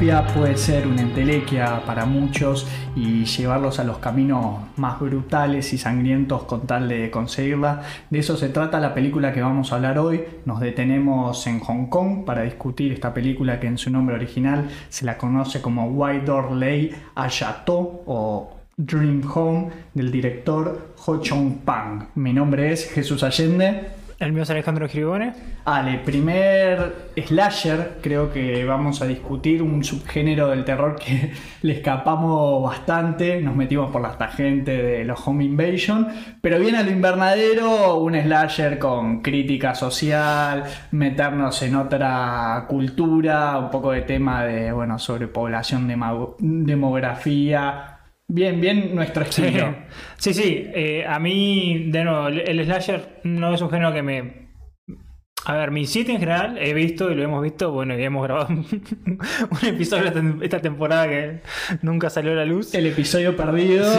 propia puede ser una entelequia para muchos y llevarlos a los caminos más brutales y sangrientos con tal de conseguirla. De eso se trata la película que vamos a hablar hoy. Nos detenemos en Hong Kong para discutir esta película que en su nombre original se la conoce como White Door Lei Ayato o Dream Home del director Ho Chong Pang. Mi nombre es Jesús Allende. El mío es Alejandro Giribone. Ale, primer slasher, creo que vamos a discutir un subgénero del terror que le escapamos bastante, nos metimos por las tangentes de los Home Invasion, pero viene a lo invernadero, un slasher con crítica social, meternos en otra cultura, un poco de tema de, bueno, sobrepoblación, demografía, Bien, bien nuestro estilo. Sí, sí. Eh, a mí, de nuevo, el slasher no es un género que me a ver, mi sitio en general he visto y lo hemos visto, bueno, y hemos grabado un episodio esta temporada que nunca salió a la luz. El episodio perdido,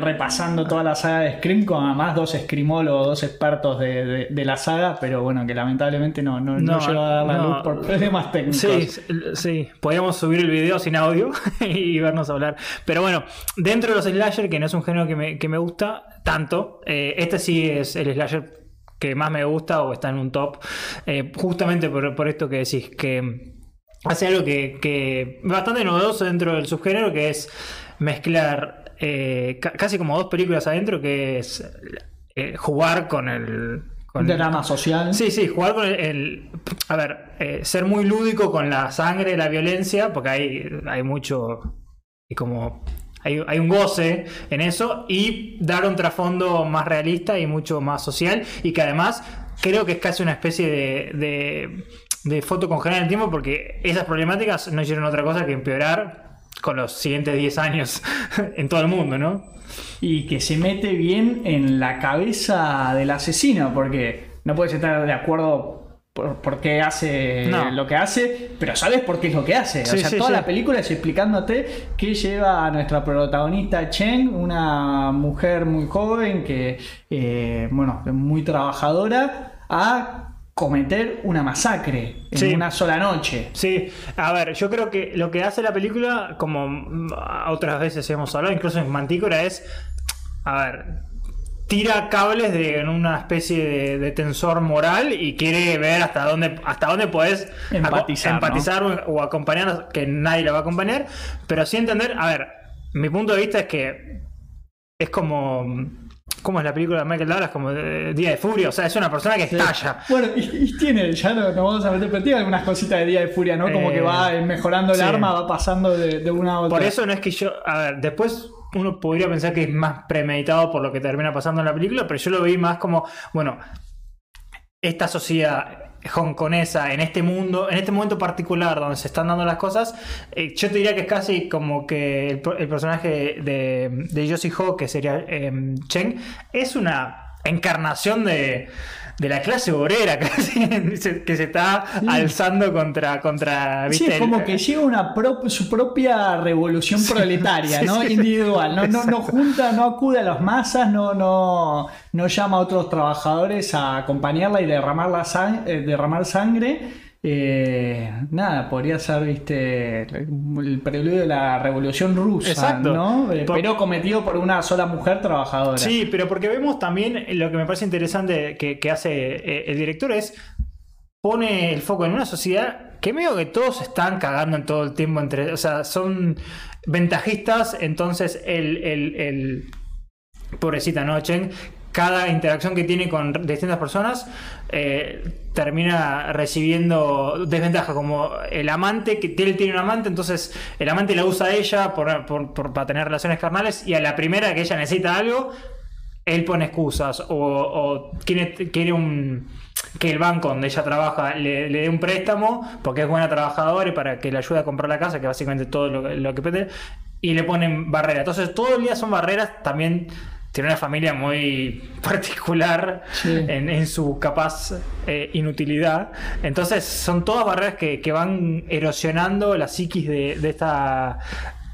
repasando toda la saga de Scream, con además dos screamólogos, dos expertos de, la saga, pero bueno, que lamentablemente no, no, no, llegó a dar la luz por problemas técnicos. Sí, sí, podríamos subir el video sin audio y vernos hablar. Pero bueno, dentro de los slasher, que no es un género que me, que me gusta tanto, eh, este sí es el slasher que más me gusta o está en un top, eh, justamente por, esto que decís, que hace algo que, que bastante novedoso dentro del subgénero, que es mezclar eh, casi como dos películas adentro, que es eh, jugar con el... Con drama social. Sí, sí, jugar con el... a ver, ser muy lúdico con la sangre, la violencia, porque hay, hay mucho... Y como hay, un goce en eso y dar un trasfondo más realista y mucho más social y que además creo que es casi una especie de, de, foto congelada en el tiempo porque esas problemáticas no hicieron otra cosa que empeorar con los siguientes 10 años en todo el mundo, ¿no? Y que se mete bien en la cabeza del asesino porque no puedes estar de acuerdo por, qué hace lo que hace, pero sabes por qué es lo que hace. o sea, toda la película es explicándote qué lleva a nuestra protagonista Chen, una mujer muy joven que, eh, bueno, muy trabajadora, a cometer una masacre en una sola noche. Sí, a ver, yo creo que lo que hace la película, como otras veces hemos hablado, incluso en Mantícora, es, a ver, tira cables de en una especie de, tensor moral y quiere ver hasta dónde hasta dónde puedes empatizar, o, acompañar que nadie le va a acompañar. Pero sí entender a ver mi punto de vista es que es como ¿Cómo es la película de Michael Douglas? Como Día de Furia. O sea, es una persona que estalla. Bueno, y, tiene, ya no, vamos a meter, pero tiene algunas cositas de Día de Furia, ¿no? Como que va eh, mejorando el arma, va pasando de, de, una a otra. Por eso no es que yo. A ver, después uno podría pensar que es más premeditado por lo que termina pasando en la película, pero yo lo vi más como, bueno, esta sociedad hongkonesa en este mundo, en este momento particular donde se están dando las cosas, eh, yo te diría que es casi como que el, personaje de, de Josie Ho, que sería eh, Cheng, es una encarnación de de la clase obrera casi, que se está alzando contra... contra Sí, es como que llega una su propia revolución proletaria, ¿no? Individual, no, no, no, junta, no acude a las masas, no, no, no llama a otros trabajadores a acompañarla y derramar, la eh, derramar sangre eh, nada, podría ser, viste, el preludio de la revolución rusa, ¿no? Eh, pero cometido por una sola mujer trabajadora. Sí, pero porque vemos también lo que me parece interesante que, hace eh, el director es pone el foco en una sociedad que medio que todos están cagando en todo el tiempo entre. O sea, son ventajistas. Entonces, el, el, el pobrecita Nochen cada interacción que tiene con distintas personas eh, termina recibiendo desventajas, como el amante, que él tiene un amante, entonces el amante la usa a ella por, para tener relaciones carnales y a la primera que ella necesita algo, él pone excusas o, quiere, que el banco donde ella trabaja le, dé un préstamo porque es buena trabajadora y para que le ayude a comprar la casa, que básicamente todo lo, que pide, y le ponen barreras. Entonces todo el día son barreras también tiene una familia muy particular en, su capaz eh, inutilidad. Entonces son todas barreras que, van erosionando la psiquis de, esta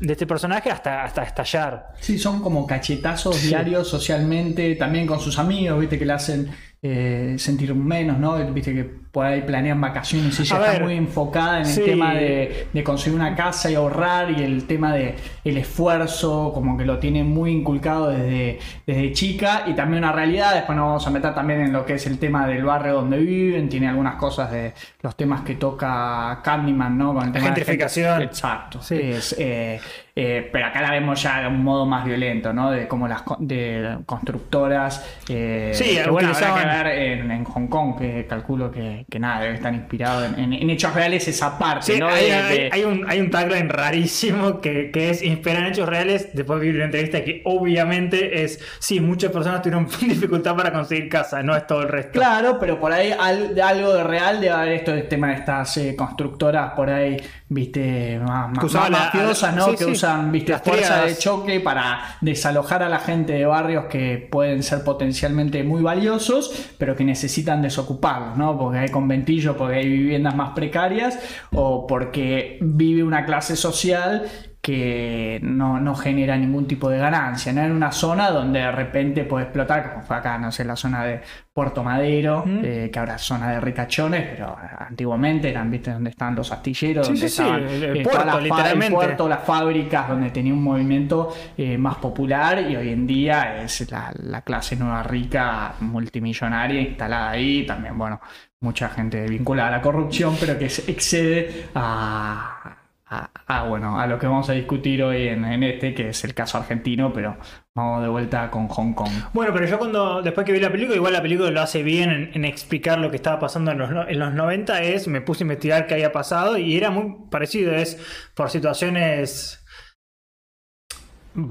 de este personaje hasta, hasta estallar. Sí, son como cachetazos diarios socialmente, también con sus amigos, viste, que le hacen eh, sentir menos, ¿no? Viste que por ahí planean vacaciones y ella A está ver, muy enfocada en el tema de, de conseguir una casa y ahorrar y el tema de el esfuerzo, como que lo tiene muy inculcado desde, desde chica y también una realidad, después nos vamos a meter también en lo que es el tema del barrio donde viven, tiene algunas cosas de los temas que toca Candyman, ¿no? Con el tema de gentrificación. Exacto. Sí. Es, eh, eh, pero acá la vemos ya de un modo más violento, ¿no? De como las de constructoras. eh, Sí, que bueno, habrá que ver en, en Hong Kong, que calculo que, que nada, debe estar inspirado en, en- en hechos reales esa parte, Sí, ¿no? hay, De- hay- de- hay un, hay un tagline rarísimo que, que es inspirar en hechos reales. Después vi una entrevista que obviamente es, sí, muchas personas tuvieron dificultad para conseguir casa, no es todo el resto. Claro, pero por ahí al- de algo de real debe haber esto del tema de estas eh, constructoras por ahí, viste, más, más- Que usaban más la- mafiosas, ¿no? sí, que sí. usan, viste, Las fuerza de choque para desalojar a la gente de barrios que pueden ser potencialmente muy valiosos, pero que necesitan desocuparlos, ¿no? Porque hay conventillos, porque hay viviendas más precarias o porque vive una clase social que no, no genera ningún tipo de ganancia, ¿no? En una zona donde de repente puede explotar, como fue acá, no sé, la zona de Puerto Madero, Mm. eh, que ahora es zona de ricachones, pero antiguamente eran, ¿viste? Donde estaban los astilleros, Sí, donde sí, sí, estaban el- el eh, puerto, literalmente. el puerto, las fábricas, donde tenía un movimiento eh, más popular y hoy en día es la, la clase nueva rica multimillonaria instalada ahí, también, bueno, mucha gente vinculada a la corrupción, pero que excede a, a- a, bueno, a lo que vamos a discutir hoy en, este, que es el caso argentino, pero vamos de vuelta con Hong Kong. Bueno, pero yo cuando, después que vi la película, igual la película lo hace bien en, explicar lo que estaba pasando en los, en los 90, es, me puse a investigar qué había pasado y era muy parecido, es por situaciones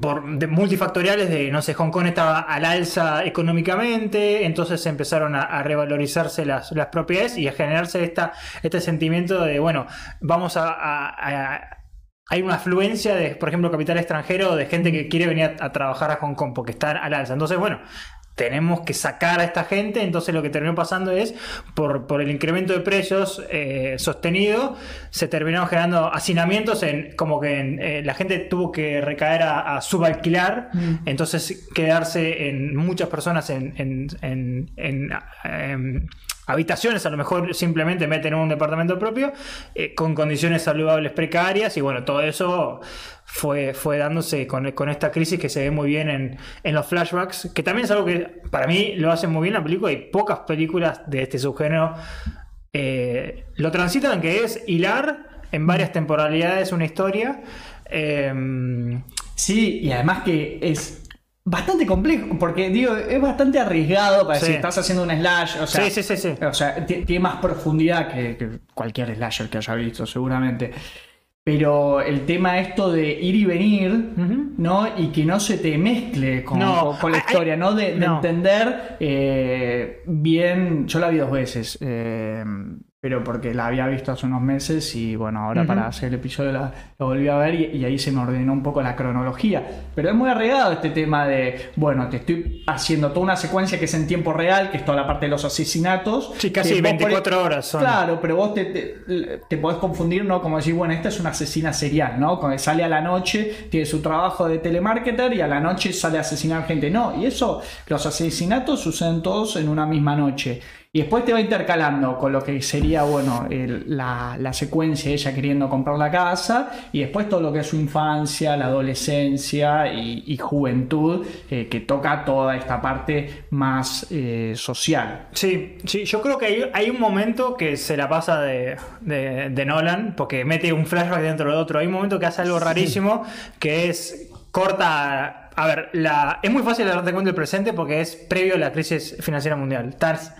por, de multifactoriales de, no sé, Hong Kong estaba al alza económicamente, entonces empezaron a, revalorizarse las, las propiedades y a generarse esta, este sentimiento de, bueno, vamos a- hay una afluencia de, por ejemplo, capital extranjero de gente que quiere venir a, a trabajar a Hong Kong porque está al alza. Entonces, bueno, tenemos que sacar a esta gente. Entonces, lo que terminó pasando es, por, por el incremento de precios eh, sostenido, se terminaron generando hacinamientos en como que en, eh, la gente tuvo que recaer a, a subalquilar. Mm. Entonces, quedarse en muchas personas en. en- en- en, em, habitaciones, a lo mejor simplemente meten un departamento propio, eh, con condiciones saludables precarias, y bueno, todo eso fue, fue dándose con, con esta crisis que se ve muy bien en, en los flashbacks, que también es algo que para mí lo hace muy bien la película, y pocas películas de este subgénero eh, lo transitan, que es hilar en varias temporalidades una historia. eh, Sí, y además que es bastante complejo, porque digo, es bastante arriesgado para Sí. si estás haciendo un slash, o sea, Sí, sí, sí, sí. O sea, ti- tiene más profundidad que, que cualquier slasher que haya visto, seguramente. Pero el tema esto de ir y venir. ¿no? Y que no se te mezcle con, No, con- con la historia, ¿no? De, de no. entender eh, bien. Yo la vi dos veces, eh, pero porque la había visto hace unos meses y bueno, ahora para hacer el episodio la, lo volví a ver y, y ahí se me ordenó un poco la cronología. Pero es muy arriesgado este tema de, bueno, te estoy haciendo toda una secuencia que es en tiempo real, que es toda la parte de los asesinatos. Sí, casi que vos por- 24 horas son. Claro, pero vos te, te, te podés confundir, ¿no? Como decir, bueno, esta es una asesina serial, ¿no? Cuando sale a la noche, tiene su trabajo de telemarketer y a la noche sale a asesinar gente. No, y eso, los asesinatos suceden todos en una misma noche. Y después te va intercalando con lo que sería, bueno, el- la, la secuencia de ella queriendo comprar la casa y después todo lo que es su infancia, la adolescencia y, y juventud, eh, que toca toda esta parte más eh, social. Sí, sí, yo creo que hay, hay un momento que se la pasa de, de- de Nolan, porque mete un flashback dentro de otro. Hay un momento que hace algo rarísimo, que es corta. A ver, la, es muy fácil darte cuenta del presente porque es previo a la crisis financiera mundial. Tars-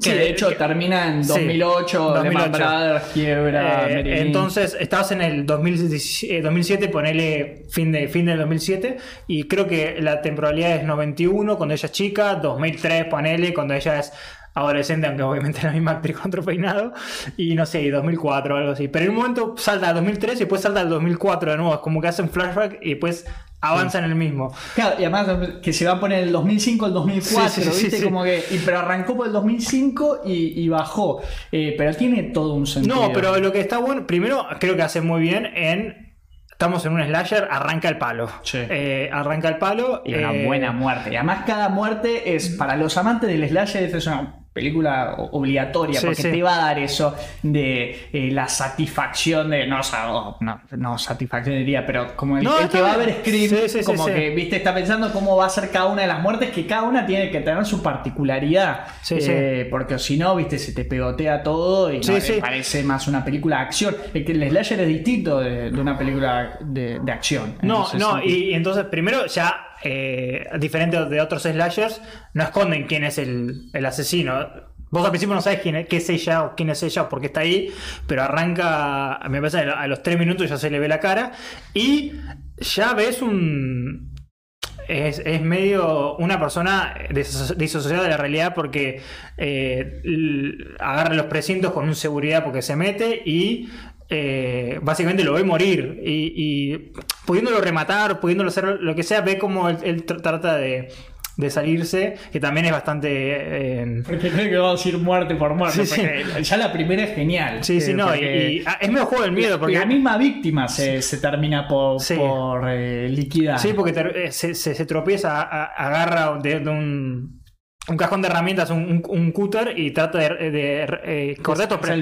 Sí, que- de hecho que- termina en Sí, 2008, 2008. Lehman Brothers, quiebra, Eh, entonces, estabas en el 2017, eh, 2007, ponele fin, de, fin del 2007, y creo que la temporalidad es 91, cuando ella es chica, 2003, ponele, cuando ella es adolescente, aunque obviamente la misma actriz con otro peinado, y no sé, 2004 o algo así. Pero en un momento salta al 2003 y después salta al 2004 de nuevo, es como que hace un flashback y después avanza en el mismo. Claro, y además que se va a poner el 2005 el 2004, Sí, sí, sí, ¿viste? sí. Como que, y- pero arrancó por el 2005 y, y bajó. Eh, pero tiene todo un sentido. No, pero lo que está bueno, primero creo que hace muy bien en... Estamos en un slasher, arranca el palo. Sí. Eh, arranca el palo. Y una eh, buena muerte. Y además cada muerte es, para los amantes del slasher, es una película obligatoria, porque te va a dar eso de eh, la satisfacción de. No, no, no satisfacción diría, pero como el, que va a ver Scream, como que, viste, está pensando cómo va a ser cada una de las muertes, que cada una tiene que tener su particularidad. Eh, porque si no, viste, se te pegotea todo y no, parece más una película de acción. El, el slasher es distinto de, una película de, acción. No, no, y, entonces primero ya eh, diferente de otros slashers, no esconden quién es el, asesino. Vos al principio no sabes quién es, qué es ella o quién es ella o por qué está ahí, pero arranca, me parece, a los tres minutos ya se le ve la cara y ya ves un... Es, medio una persona disociada de la realidad porque eh, agarra los precintos con un seguridad porque se mete y eh, básicamente lo ve morir y, pudiéndolo rematar, pudiéndolo hacer lo que sea, ve como él, trata de, salirse, que también es bastante... Eh, porque creo que va a decir muerte por muerte, ya la primera es genial. Sí, sí, no, y, ah, es medio juego del miedo. Porque la misma víctima se, termina por, eh, liquidar. Sí, porque se, tropieza, agarra de un un cajón de herramientas, un, un, cúter y trata de, de, eh, cortar estos, el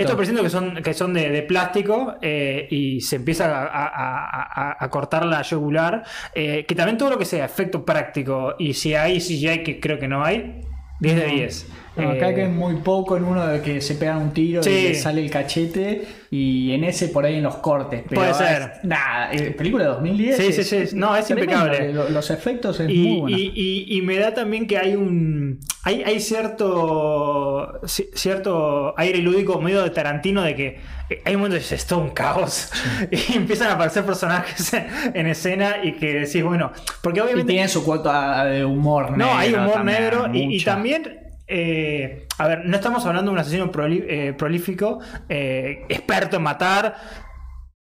estos precintos que son, que son de, plástico eh, y se empieza a, cortar la yugular. Eh, que también todo lo que sea efecto práctico y si hay CGI, que creo que no hay, 10 de 10. Acá que es muy poco en uno de que se pega un tiro y sale el cachete y en ese por ahí en los cortes. Puede ser. nada, película de 2010. Sí, sí, sí. No, es impecable. Los efectos es y, muy bueno. Y, me da también que hay un. Hay, hay cierto. cierto aire lúdico medio de Tarantino de que hay un momento que es todo un caos y empiezan a aparecer personajes en escena y que decís, bueno, porque obviamente. Y tiene su cuota de humor negro. No, hay humor negro y, también. Eh, a ver, no estamos hablando de un asesino eh, prolífico, eh, experto en matar.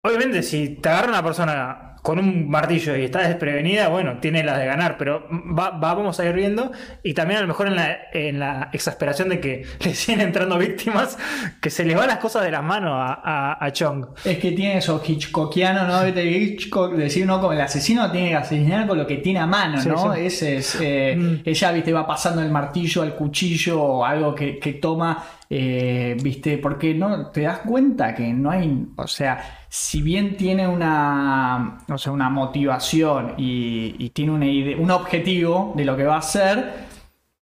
Obviamente, si te agarra una persona con un martillo y está desprevenida, bueno, tiene las de ganar, pero va, vamos a ir viendo. Y también a lo mejor en la, en la, exasperación de que le siguen entrando víctimas, que se le van las cosas de las manos a, a, Chong. Es que tiene eso Hitchcockiano, ¿no? De Hitchcock, decir, no, como el asesino tiene que asesinar con lo que tiene a mano, ¿no? Ese es. Eh, mm. Ella, viste, va pasando el martillo al cuchillo o algo que, que toma eh, ¿Viste? Porque no te das cuenta que no hay, o sea, si bien tiene una, o sea, una motivación y, y tiene una idea, un objetivo de lo que va a hacer,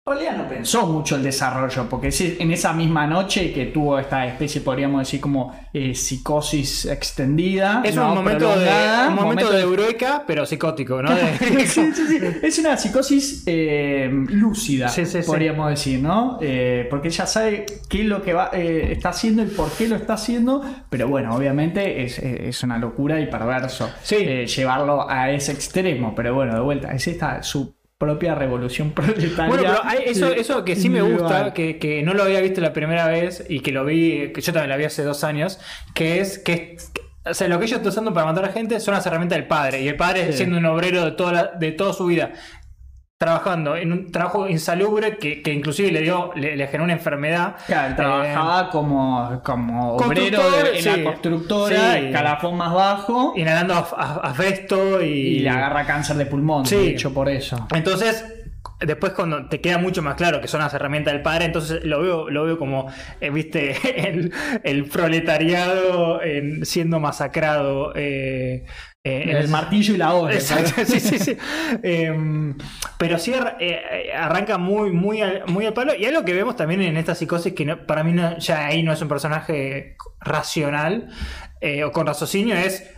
realidad no pensó mucho el desarrollo, porque en esa misma noche que tuvo esta especie, podríamos decir, como eh, psicosis extendida. Es un momento, de, un momento, de pero psicótico, ¿no? sí, sí, sí. Es una psicosis eh, lúcida, podríamos decir, ¿no? Eh, porque ella sabe qué es lo que va, está haciendo y por qué lo está haciendo, pero bueno, obviamente es, es una locura y perverso llevarlo a ese extremo, pero bueno, de vuelta, es esta su propia revolución proletaria. Bueno, pero hay eso, eso que sí me gusta, que, que, no lo había visto la primera vez y que lo vi, que yo también la vi hace dos años, que es que o sea, lo que ellos están usando para matar a gente son las herramientas del padre. Y el padre siendo un obrero de toda, de toda su vida trabajando en un trabajo insalubre que, que inclusive le dio le, generó una enfermedad. Claro, trabajaba eh, como, como obrero en la constructora, el calafón más bajo. Inhalando asbesto y... y le agarra cáncer de pulmón, de hecho, por eso. Entonces, después cuando te queda mucho más claro que son las herramientas del padre, entonces lo veo, lo veo como, eh, viste, el, proletariado siendo masacrado. Eh, eh, el martillo y la hoja. sí, sí, sí. Em, pero sí eh, arranca muy, muy, al, muy al palo. Y algo que vemos también en esta psicosis, que para mí ya ahí no es un personaje racional eh, o con raciocinio, es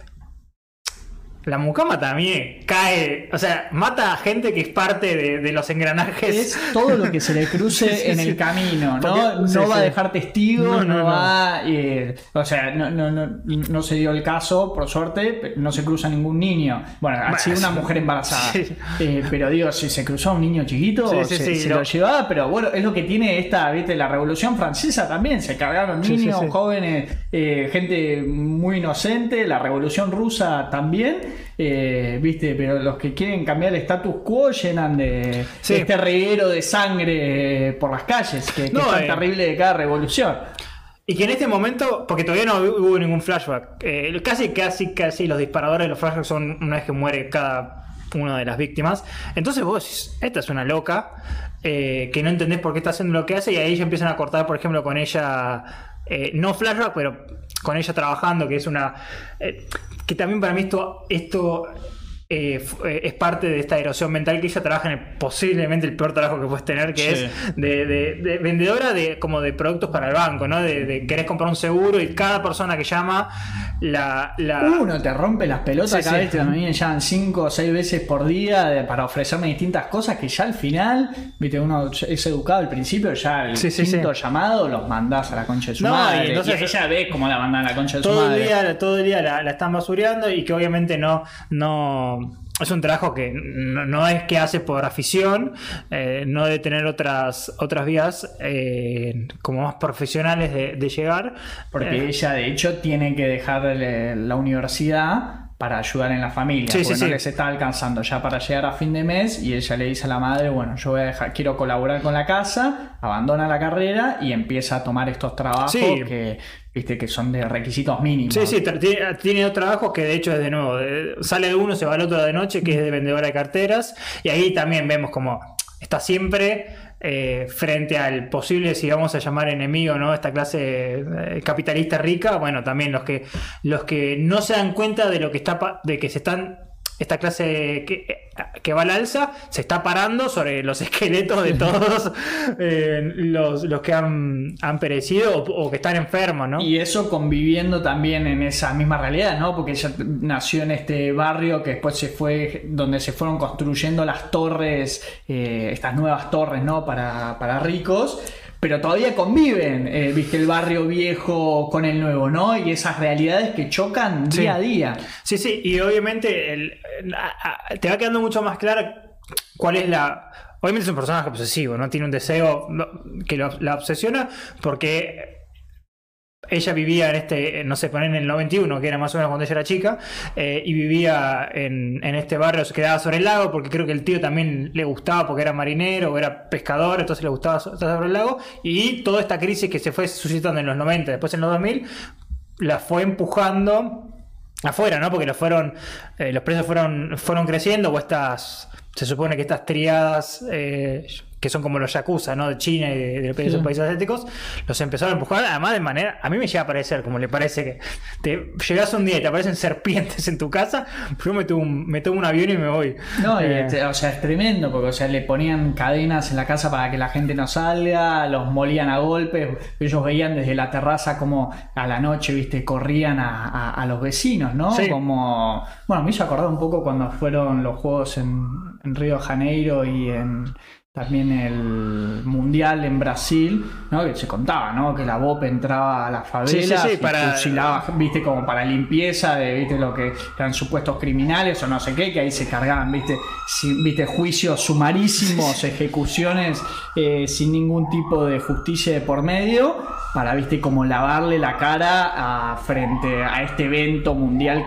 la mucama también cae, o sea, mata a gente que es parte de, los engranajes. Es todo lo que se le cruce en el camino, ¿no? no va a dejar testigos, no, va. Eh, o sea, no, se dio el caso, por suerte, no se cruza ningún niño. Bueno, ha sido una mujer embarazada. Eh, pero digo, si se cruzó a un niño chiquito, se, lo llevaba, pero bueno, es lo que tiene esta, viste, la revolución francesa también. Se cargaron niños, jóvenes, eh, gente muy inocente, la revolución rusa también. Eh, viste, pero los que quieren cambiar el status quo llenan de, este reguero de sangre por las calles, que, es tan eh, terrible de cada revolución. Y que en este momento, porque todavía no hubo ningún flashback, eh, casi, casi, casi los disparadores de los flashbacks son una vez que muere cada una de las víctimas. Entonces vos decís, esta es una loca, eh, que no entendés por qué está haciendo lo que hace, y ahí ya empiezan a cortar, por ejemplo, con ella, eh, no flashback, pero con ella trabajando, que es una... que también para mí esto eh, eh, es parte de esta erosión mental que ella trabaja en el- posiblemente el peor trabajo que puedes tener, que Sí. es de, de- de vendedora de como de productos para el banco, ¿no? De, de querés comprar un seguro y cada persona que llama la, la- Uno te rompe las pelotas Sí, cada sí. vez que a mí me llaman 5 o 6 veces por día de- para ofrecerme distintas cosas que ya al final, viste, uno es educado al principio, ya el Sí, sí, quinto sí. llamado los mandás a la concha de su No, madre. y entonces- y ella ve cómo la mandan a la concha de su todo el madre. día, todo el día la, la están basureando y que obviamente no, no es un trabajo que no, no es que hace por afición, eh, no de tener otras otras vías eh, como más profesionales de, de llegar. Porque Eh, ella, de hecho, tiene que dejar eh, la universidad para ayudar en la familia. Sí, porque sí, no sí. les está alcanzando ya para llegar a fin de mes. Y ella le dice a la madre: Bueno, yo voy a dejar, quiero colaborar con la casa, abandona la carrera y empieza a tomar estos trabajos que, viste, que son de requisitos mínimos. Sí, sí, tiene, tiene dos trabajos que de hecho es de nuevo, de- sale de uno, se va al otro de noche, que es de vendedora de carteras, y ahí también vemos como está siempre eh, frente al posible, si vamos a llamar enemigo, ¿no? Esta clase eh, capitalista rica, bueno, también los que los que no se dan cuenta de lo que está de que se están esta clase que, que va al alza se está parando sobre los esqueletos de todos eh, los, los que han, han perecido o, o que están enfermos, ¿no? Y eso conviviendo también en esa misma realidad, ¿no? Porque ella nació en este barrio que después se fue, donde se fueron construyendo las torres, eh, estas nuevas torres, ¿no? Para, para ricos. Pero todavía conviven, eh, viste, el barrio viejo con el nuevo, ¿no? Y esas realidades que chocan Sí. día a día. Sí, sí, y obviamente el- te va quedando mucho más clara cuál es la. Obviamente es un personaje obsesivo, ¿no? Tiene un deseo que la obsesiona porque ella vivía en este, no sé, poner en el 91, que era más o menos cuando ella era chica, eh, y vivía en, este barrio, se quedaba sobre el lago, porque creo que el tío también le gustaba, porque era marinero era pescador, entonces le gustaba estar sobre el lago, y toda esta crisis que se fue suscitando en los 90, después en los 2000, la fue empujando afuera, ¿no? Porque los fueron, eh, los precios fueron, fueron creciendo, o estas, se supone que estas triadas eh, que son como los yakuza, ¿no? De China y de, de esos Sí. países asiáticos, los empezaron a empujar, además de manera, a mí me llega a parecer, como le parece que te llegas un día y te aparecen serpientes en tu casa, yo me tomo un, me tomo un avión y me voy. No, Eh, este, o sea, es tremendo, porque o sea, le ponían cadenas en la casa para que la gente no salga, los molían a golpes, ellos veían desde la terraza como a la noche, viste, corrían a, a- a los vecinos, ¿no? Sí. Como, bueno, me hizo acordar un poco cuando fueron los juegos en, en Río de Janeiro y en también el Mundial en Brasil, ¿no? Que se contaba, ¿no? Que la BOP entraba a las favelas Sí, sí, sí, y para- fusilaba, viste, como para limpieza de, viste, lo que eran supuestos criminales o no sé qué, que ahí se cargaban, viste, sin- viste, juicios sumarísimos, ejecuciones eh, sin ningún tipo de justicia de por medio, para, viste, como lavarle la cara a, frente a este evento mundial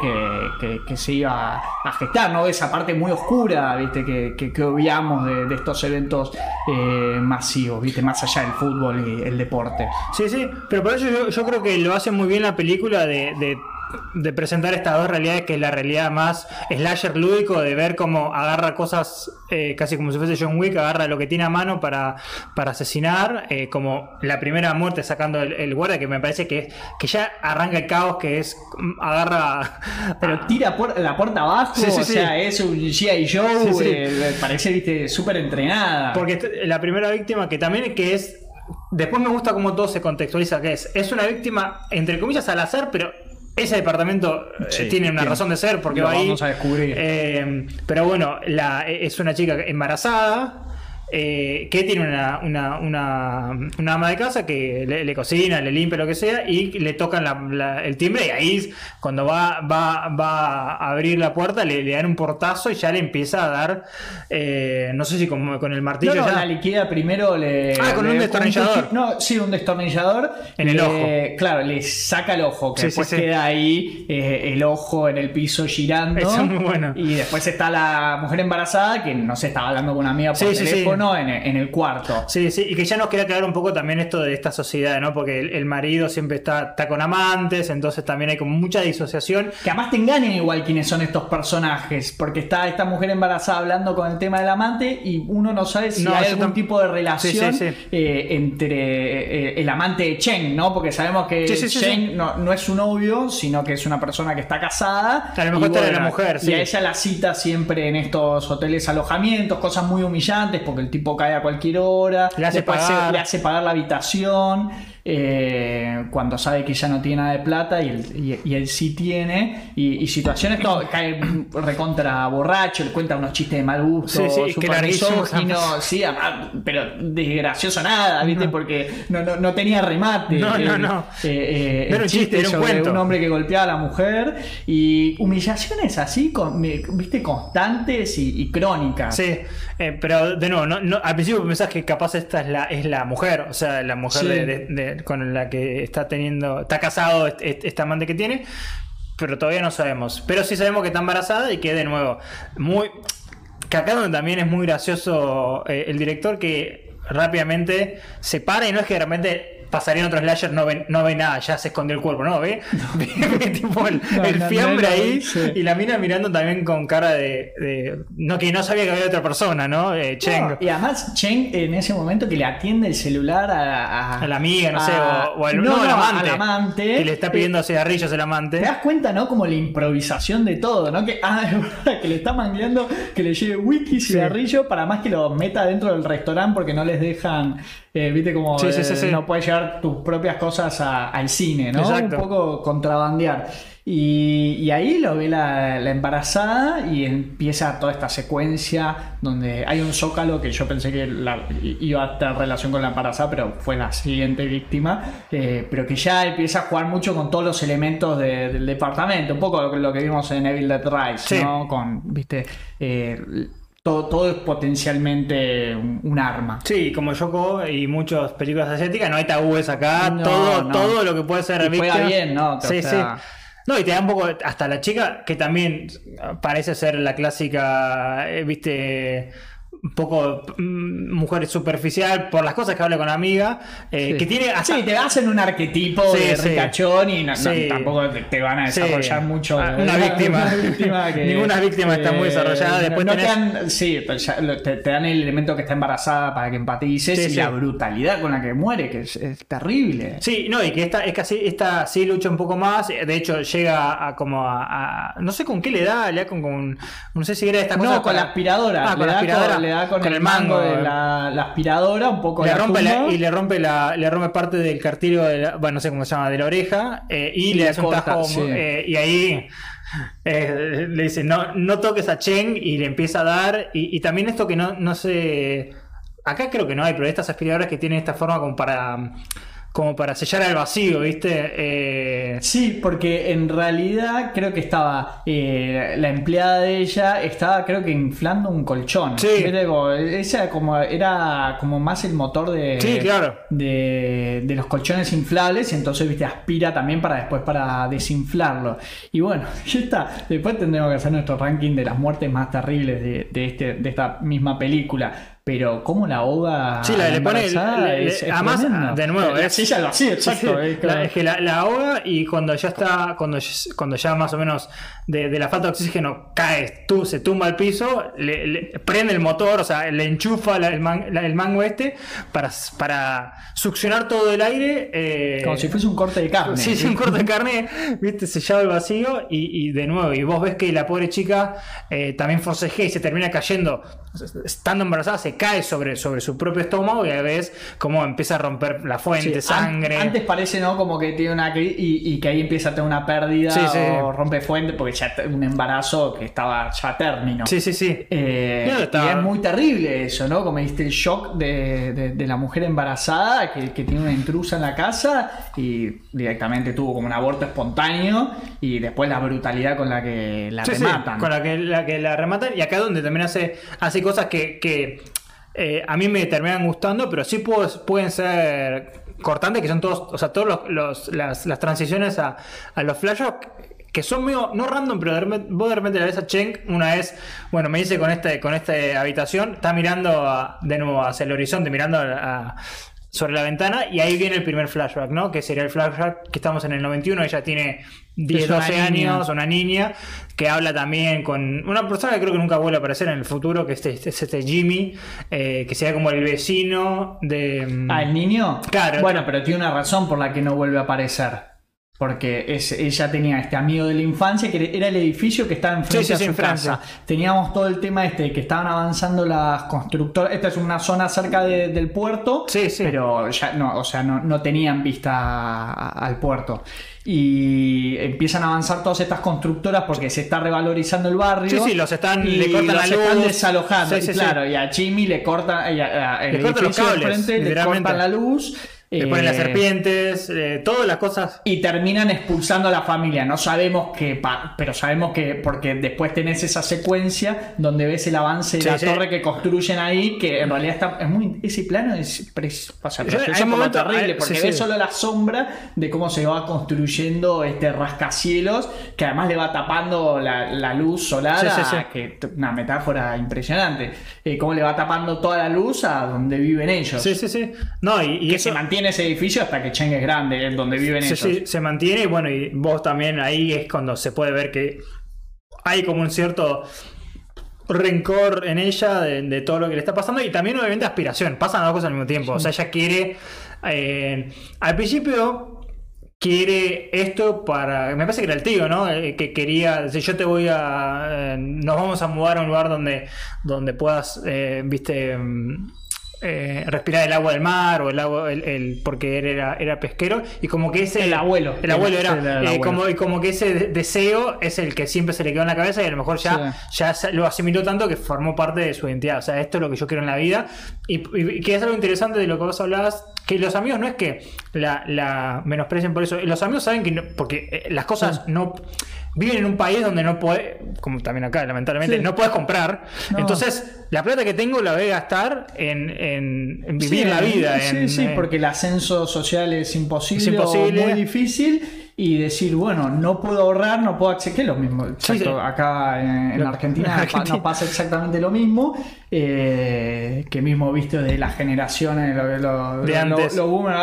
que, que- se iba a gestar, ¿no? Esa parte muy oscura, viste, que, que, obviamos de, de estos eventos eh, masivos, viste, más allá del fútbol y el deporte. Sí, sí, pero por eso yo, yo creo que lo hace muy bien la película de- de presentar estas dos realidades, que es la realidad más slasher lúdico, de ver cómo agarra cosas eh, casi como si fuese John Wick, agarra lo que tiene a mano para, para asesinar, eh, como la primera muerte sacando el, el guardia, que me parece que, que ya arranca el caos, que es agarra... Pero tira por- la puerta abajo, Sí, sí, o sí. sea, es un G.I. Joe, eh, parece, viste, súper entrenada. Porque la primera víctima que también que es. Después me gusta cómo todo se contextualiza, que es. Es una víctima, entre comillas, al azar, pero ese departamento eh, tiene una tiene. razón de ser porque Lo va ahí. vamos a descubrir. Eh, pero bueno, la, es una chica embarazada. Eh, que tiene una, una, una, una ama de casa que le, le cocina, le limpia lo que sea y le tocan la- la- el timbre y ahí cuando va, va, va a abrir la puerta le, le dan un portazo y ya le empieza a dar, eh, no sé si con, con el martillo No, no, ya. la liquida primero le. Ah, con le- un destornillador. No, sí, un destornillador. En el ojo. Claro, le saca el ojo, que Sí, después sí, sí. queda ahí eh, el ojo en el piso girando. Eso es muy bueno. Y después está la mujer embarazada que no sé, estaba hablando con una amiga por teléfono teléfono en, en el cuarto. Sí, sí, y que ya nos queda claro un poco también esto de esta sociedad, ¿no? Porque el, el marido siempre está, está con amantes, entonces también hay como mucha disociación. Que además te engañan igual quiénes son estos personajes, porque está esta mujer embarazada hablando con el tema del amante y uno no sabe si No, hay algún tipo de relación Sí, sí, sí. eh, entre eh, el amante de Chen, ¿no? Porque sabemos que Chen. No, no es su novio, sino que es una persona que está casada. A lo mejor Y esta era la mujer, Y sí. a ella la cita siempre en estos hoteles alojamientos, cosas muy humillantes, porque el tipo cae a cualquier hora. Le hace se- pagar. le hace pagar la habitación. eh, cuando sabe que ella no tiene nada de plata y él, y- y él sí tiene. Y, y situaciones, todo, cae recontra borracho, le cuenta unos chistes de mal gusto, Sí, sí, que sí, pero desgracioso nada, ¿viste? Porque no, no, no tenía remate. No, no, El- no. eh, eh, No el un chiste, era un sobre cuento. un hombre que golpeaba a la mujer y humillaciones así, con, viste, constantes y, y crónicas. Sí, eh, pero de nuevo, no, no- al principio pensás que capaz esta es la, es la mujer, o sea, la mujer Sí. de- de- de- con la que está teniendo, está casado este amante que tiene, pero todavía no sabemos. Pero sí sabemos que está embarazada y que de nuevo, muy... Que acá donde también es muy gracioso eh, el director que rápidamente se para y no es que de repente pasaría en otro slasher, no ve, no ve nada, ya se escondió el cuerpo, ¿no? ¿Ve? Ve tipo el, No, el no, fiambre ahí sí. y la mina mirando también con cara de, de- no que no sabía que había otra persona, ¿no? Eh, Cheng. No, y además Chen en ese momento que le atiende el celular a, a- A la amiga, no sé, o, o al, no, al amante, al amante. Que le está pidiendo cigarrillos el Te amante. das cuenta, ¿no? Como la improvisación de todo, ¿no? Que, ah, que le está mangueando que le lleve whisky, cigarrillo, para más que lo meta dentro del restaurante porque no les dejan, eh, viste, como Sí, sí, sí, eh, sí. no puedes llevar tus propias cosas a- al cine, ¿no? Exacto. Un poco contrabandear. Y, y ahí lo ve la, la embarazada y empieza toda esta secuencia donde hay un zócalo que yo pensé que la- iba a tener relación con la embarazada, pero fue la siguiente víctima, eh, pero que ya empieza a jugar mucho con todos los elementos de- del departamento, un poco lo, que- lo que vimos en Evil Dead Rise. ¿no? Con, viste, eh, todo, todo es potencialmente un, un arma. Sí, como Yoko y muchas películas asiáticas, no hay tabúes acá. No, todo, no. todo lo que puede ser Y víctima- bien, ¿no? O Sí, sea- sí. No, y te da un poco. Hasta la chica, que también parece ser la clásica, eh, viste. Un poco mm, mujer superficial por las cosas que habla con la amiga. eh, Sí. Que tiene hasta. Sí, te hacen un arquetipo Sí, de sí. ricachón y no- no- Sí. tampoco te, van a desarrollar mucho. Ah, una víctima. Una víctima que- Ninguna víctima está muy desarrollada. Después no tenés- te dan, sí, pero ya lo- te, te dan el elemento que está embarazada para que empatices y la brutalidad con la que muere, que es, es terrible. Sí, no, y que esta, es que así- esta sí lucha un poco más. De hecho, llega a como a. a- no sé con qué le da, le da con. con- no sé si era esta cosa. No, con para- la aspiradora. Ah, con la aspiradora. Con, le da con, el mango de la, la aspiradora, un poco le la rompe la- tumba. y le rompe la le rompe parte del cartílago de la, bueno no sé cómo se llama de la oreja eh, y, Y le le hace un tajo sí. eh, y ahí eh, le dice no no toques a Cheng y le empieza a dar y, y también esto que no no sé acá creo que no hay pero estas aspiradoras que tienen esta forma como para como para sellar al vacío viste Eh, Sí, porque en realidad creo que estaba eh, la empleada de ella estaba creo que inflando un colchón. Sí. ¿Viste? Como- era como más el motor de, Sí, claro. de, de los colchones inflables, y entonces viste aspira también para después para desinflarlo. Y bueno, ya está. Después tendremos que hacer nuestro ranking de las muertes más terribles de, de este, de esta misma película. Pero cómo la ahoga. Sí, la- le pone le- es- es además, tremendo. de nuevo, La es- silla lo hacía, exacto. Sí, eh, la- claro. es que la, la ahoga y cuando ya está, cuando, ya- cuando ya más o menos de, de la falta de oxígeno cae, tú, se tumba al piso, le, le- prende el motor, o sea, le enchufa la- el, man- la- el mango este para, para succionar todo el aire. eh, Como si fuese un corte de carne. Sí, sí, un corte de carne, viste, sellado el vacío y, y de nuevo, y vos ves que la pobre chica eh, también forcejea y se termina cayendo, estando embarazada, se cae sobre, sobre su propio estómago y a ves cómo empieza a romper la fuente, Sí, an- sangre. Antes parece, ¿no? Como que tiene una y, y que ahí empieza a tener una pérdida Sí, sí. o rompe fuente porque ya un embarazo que estaba ya a término. Sí, sí, sí. Eh, No, Y es muy terrible eso, ¿no? Como viste el shock de, de- de la mujer embarazada que, que tiene una intrusa en la casa y directamente tuvo como un aborto espontáneo y después la brutalidad con la que la Sí, sí, rematan. con la que, la que la rematan y acá donde también hace, hace cosas que, que, eh, a mí me terminan gustando, pero sí puedo- pueden ser cortantes, que son todos, o sea, los- las, las transiciones a, los flashbacks que son medio, no random, pero de repente- vos de repente la ves a Cheng una vez, bueno, me dice con este, con esta habitación, está mirando a- de nuevo hacia el horizonte, mirando a- a- sobre la ventana, y ahí viene el primer flashback, ¿no? Que sería el flashback que estamos en el 91, ella tiene 10, Es una 12 niña. años, una niña, que habla también con una persona que creo que nunca vuelve a aparecer en el futuro, que es este, es este Jimmy, eh, que sería como el vecino de... mm, Ah, el niño. Claro. Bueno, pero tiene una razón por la que no vuelve a aparecer. Porque es, ella tenía este amigo de la infancia que era el edificio que estaba enfrente Sí, sí, a su enfrente. casa. Teníamos todo el tema este que estaban avanzando las constructoras. Esta es una zona cerca de- del puerto. Pero ya no, o sea, no, no tenían vista al puerto. Y empiezan a avanzar todas estas constructoras porque se está revalorizando el barrio. Sí, sí, los están- y le cortan los la están luz. desalojando. Sí, y sí. claro, y a Jimmy le cortan, y a- a- el Le cortan los cables, enfrente, le cortan la luz. Le ponen las eh, serpientes, eh, todas las cosas. y terminan expulsando a la familia. No sabemos qué, pero sabemos que porque después tenés esa secuencia donde ves el avance de Sí, la sí. torre que construyen ahí, que en realidad está es muy ese plano es o sea, precioso hay momentos- terrible, porque sí, ves solo la sombra de cómo se va construyendo este rascacielos, que además le va tapando la, la luz solar, a- que una metáfora impresionante. Eh, cómo le va tapando toda la luz a donde viven ellos. Sí, sí, sí. No, y, y que eso se mantiene ese edificio hasta que Cheng es grande, en donde viven ellos. sí, se mantiene. Y bueno, y vos también ahí es cuando se puede ver que hay como un cierto rencor en ella de, de todo lo que le está pasando y también obviamente aspiración. Pasan las dos cosas al mismo tiempo. O sea, ella quiere... eh, al principio quiere esto para. Me parece que era el tío, ¿no? Eh, que quería. Si yo te voy a. eh, nos vamos a mudar a un lugar donde, donde puedas, eh, viste. Eh, respirar el agua del mar o el agua el, el- porque él era, era pesquero y como que ese El abuelo. el abuelo era, el eh, abuelo. como y como que ese de- deseo es el que siempre se le quedó en la cabeza y a lo mejor ya, ya lo asimiló tanto que formó parte de su identidad. O sea esto es lo que yo quiero en la vida. Y, y- y que es algo interesante de lo que vos hablabas que los amigos no es que la, la menosprecien por eso. Los amigos saben que no, porque eh, las cosas no viven en un país donde no puede como también acá lamentablemente Sí. no puedes comprar No. entonces la plata que tengo la voy a gastar en, en- en vivir Sí, la vida Sí, en- sí, porque el ascenso social es imposible, Es imposible. o muy difícil. Y decir, bueno, no puedo ahorrar, no puedo acceder, que es lo mismo. Sí, exacto, sí. Acá en, en Argentina, Argentina. nos pasa exactamente lo mismo. Eh, que mismo visto de las generaciones, lo, lo- De antes. lo boomer,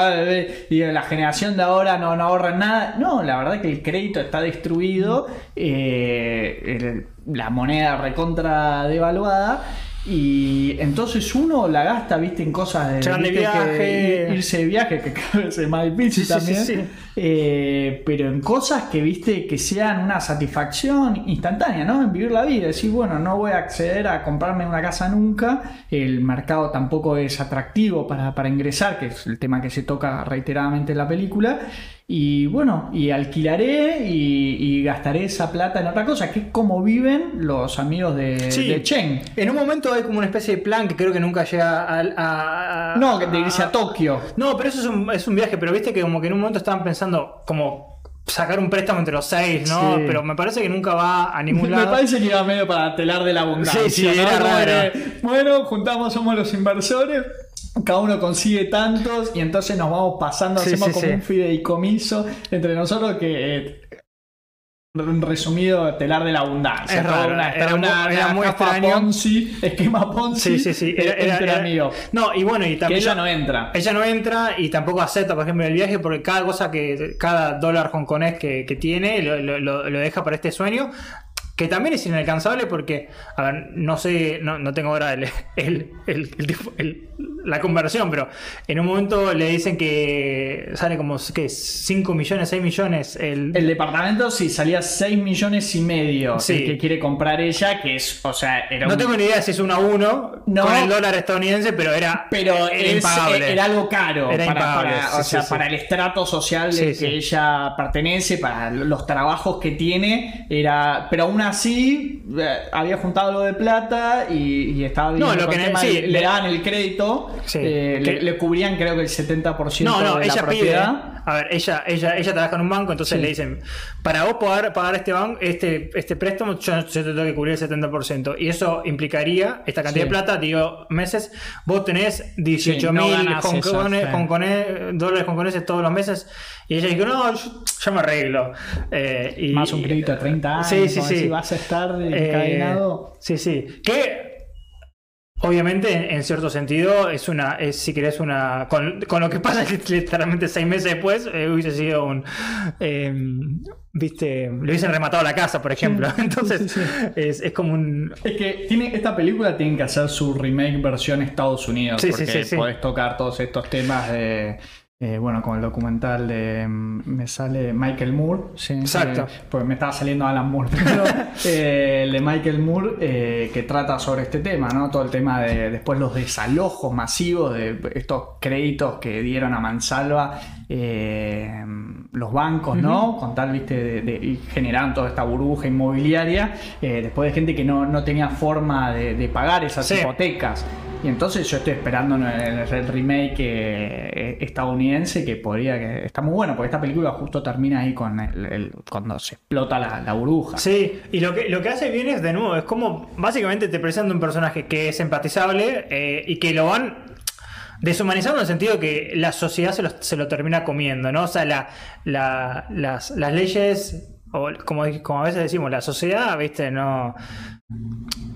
la generación de ahora no, no ahorran nada. No, la verdad que el crédito está destruido, eh, el- la moneda recontra devaluada. Y entonces uno la gasta, viste, en cosas de de que viaje. ir- irse de viaje, que cada vez es más difícil Sí, también. sí. Eh, pero en cosas que viste que sean una satisfacción instantánea, ¿no? En vivir la vida. Decir, bueno, no voy a acceder a comprarme una casa nunca. El mercado tampoco es atractivo para, para ingresar, que es el tema que se toca reiteradamente en la película. Y bueno, y alquilaré y, y gastaré esa plata en otra cosa, que es como viven los amigos de, Sí. de Chen. En un momento hay como una especie de plan que creo que nunca llega a. a- a- No, de irse a Tokio. No, pero eso es un, es un viaje, pero viste que como que en un momento estaban pensando como sacar un préstamo entre los seis, ¿no? Sí. Pero me parece que nunca va a ningún Me lado. parece que iba medio para telar de la abundancia. Sí, sí, ¿no? era raro. bueno, juntamos, somos los inversores. Cada uno consigue tantos y entonces nos vamos pasando, Sí, hacemos sí, como un fideicomiso entre nosotros que, eh, resumido, telar de la abundancia. Es raro, una, era toda muy- una- era una muy extraño. Ponzi, esquema Ponzi. Sí, sí, sí. Era, era- entre era- amigos. No, y bueno, y Que también. ella no entra. Ella no entra y tampoco acepta, por ejemplo, el viaje porque cada cosa que, cada dólar hongkonés que, que tiene lo- lo- lo deja para este sueño, que también es inalcanzable porque, a ver, no sé, no, no tengo ahora el, el- el- la conversión, pero en un momento le dicen que sale como, ¿qué? 5 millones, 6 millones el... El departamento sí salía 6 millones y medio. Sí. El que quiere comprar ella, que es, o sea, era no un- tengo ni idea si es uno a uno No. con el dólar estadounidense, pero era, Pero era es- impagable. era algo caro Era para, impagable, para- sí, o sea, sí. para el estrato social de Sí, que ella pertenece, para los trabajos que tiene, era, pero aún así eh, había juntado algo de plata y, y estaba No, viendo lo que el sí, le, le- daban el crédito, Sí, eh, le, que- le cubrían creo que el 70% No, no, de ella la propiedad. pide. A ver, ella, ella, ella trabaja en un banco, entonces Sí. le dicen, para vos poder pagar este banco, este, este préstamo, yo, yo te tengo que cubrir el 70%. Y eso implicaría esta cantidad de plata, digo, meses, vos tenés 18 Sí, no mil sí. dólares hongkoneses todos los meses. Y ella dijo, no, yo, yo me arreglo. Eh, y- Más un crédito de 30 años. Sí, sí, como sí. Vas a estar Eh, encadenado. sí, sí. Que obviamente en, cierto sentido es una, es, si querés una, con, con lo que pasa es que literalmente seis meses después eh, hubiese sido un, eh, viste, le hubiesen rematado la casa, por ejemplo. Entonces sí, sí. Es, es como un... Es que tiene, esta película tiene que hacer su remake versión Estados Unidos. Porque sí, sí. podés tocar todos estos temas de. Eh, bueno, como el documental de. mm, Me sale Michael Moore. Sí, Exacto. eh, porque me estaba saliendo Alan Moore. Pero, eh, el de Michael Moore eh, que trata sobre este tema, ¿no? Todo el tema de después los desalojos masivos de estos créditos que dieron a Mansalva los bancos, ¿no? Con tal, viste, de, de- generaron toda esta burbuja inmobiliaria. después de gente que no, no tenía forma de, de pagar esas Sí. hipotecas. Y entonces yo estoy esperando el, remake eh, estadounidense que podría que está muy bueno porque esta película justo termina ahí con el, cuando se explota la, burbuja. Sí, y lo que, lo que hace bien es, de nuevo, es como básicamente te presenta un personaje que es empatizable eh, y que lo van deshumanizando en el sentido que la sociedad se lo, se lo termina comiendo, ¿no? O sea, la, la- las, las leyes, o como, como a veces decimos, la sociedad, ¿viste? No,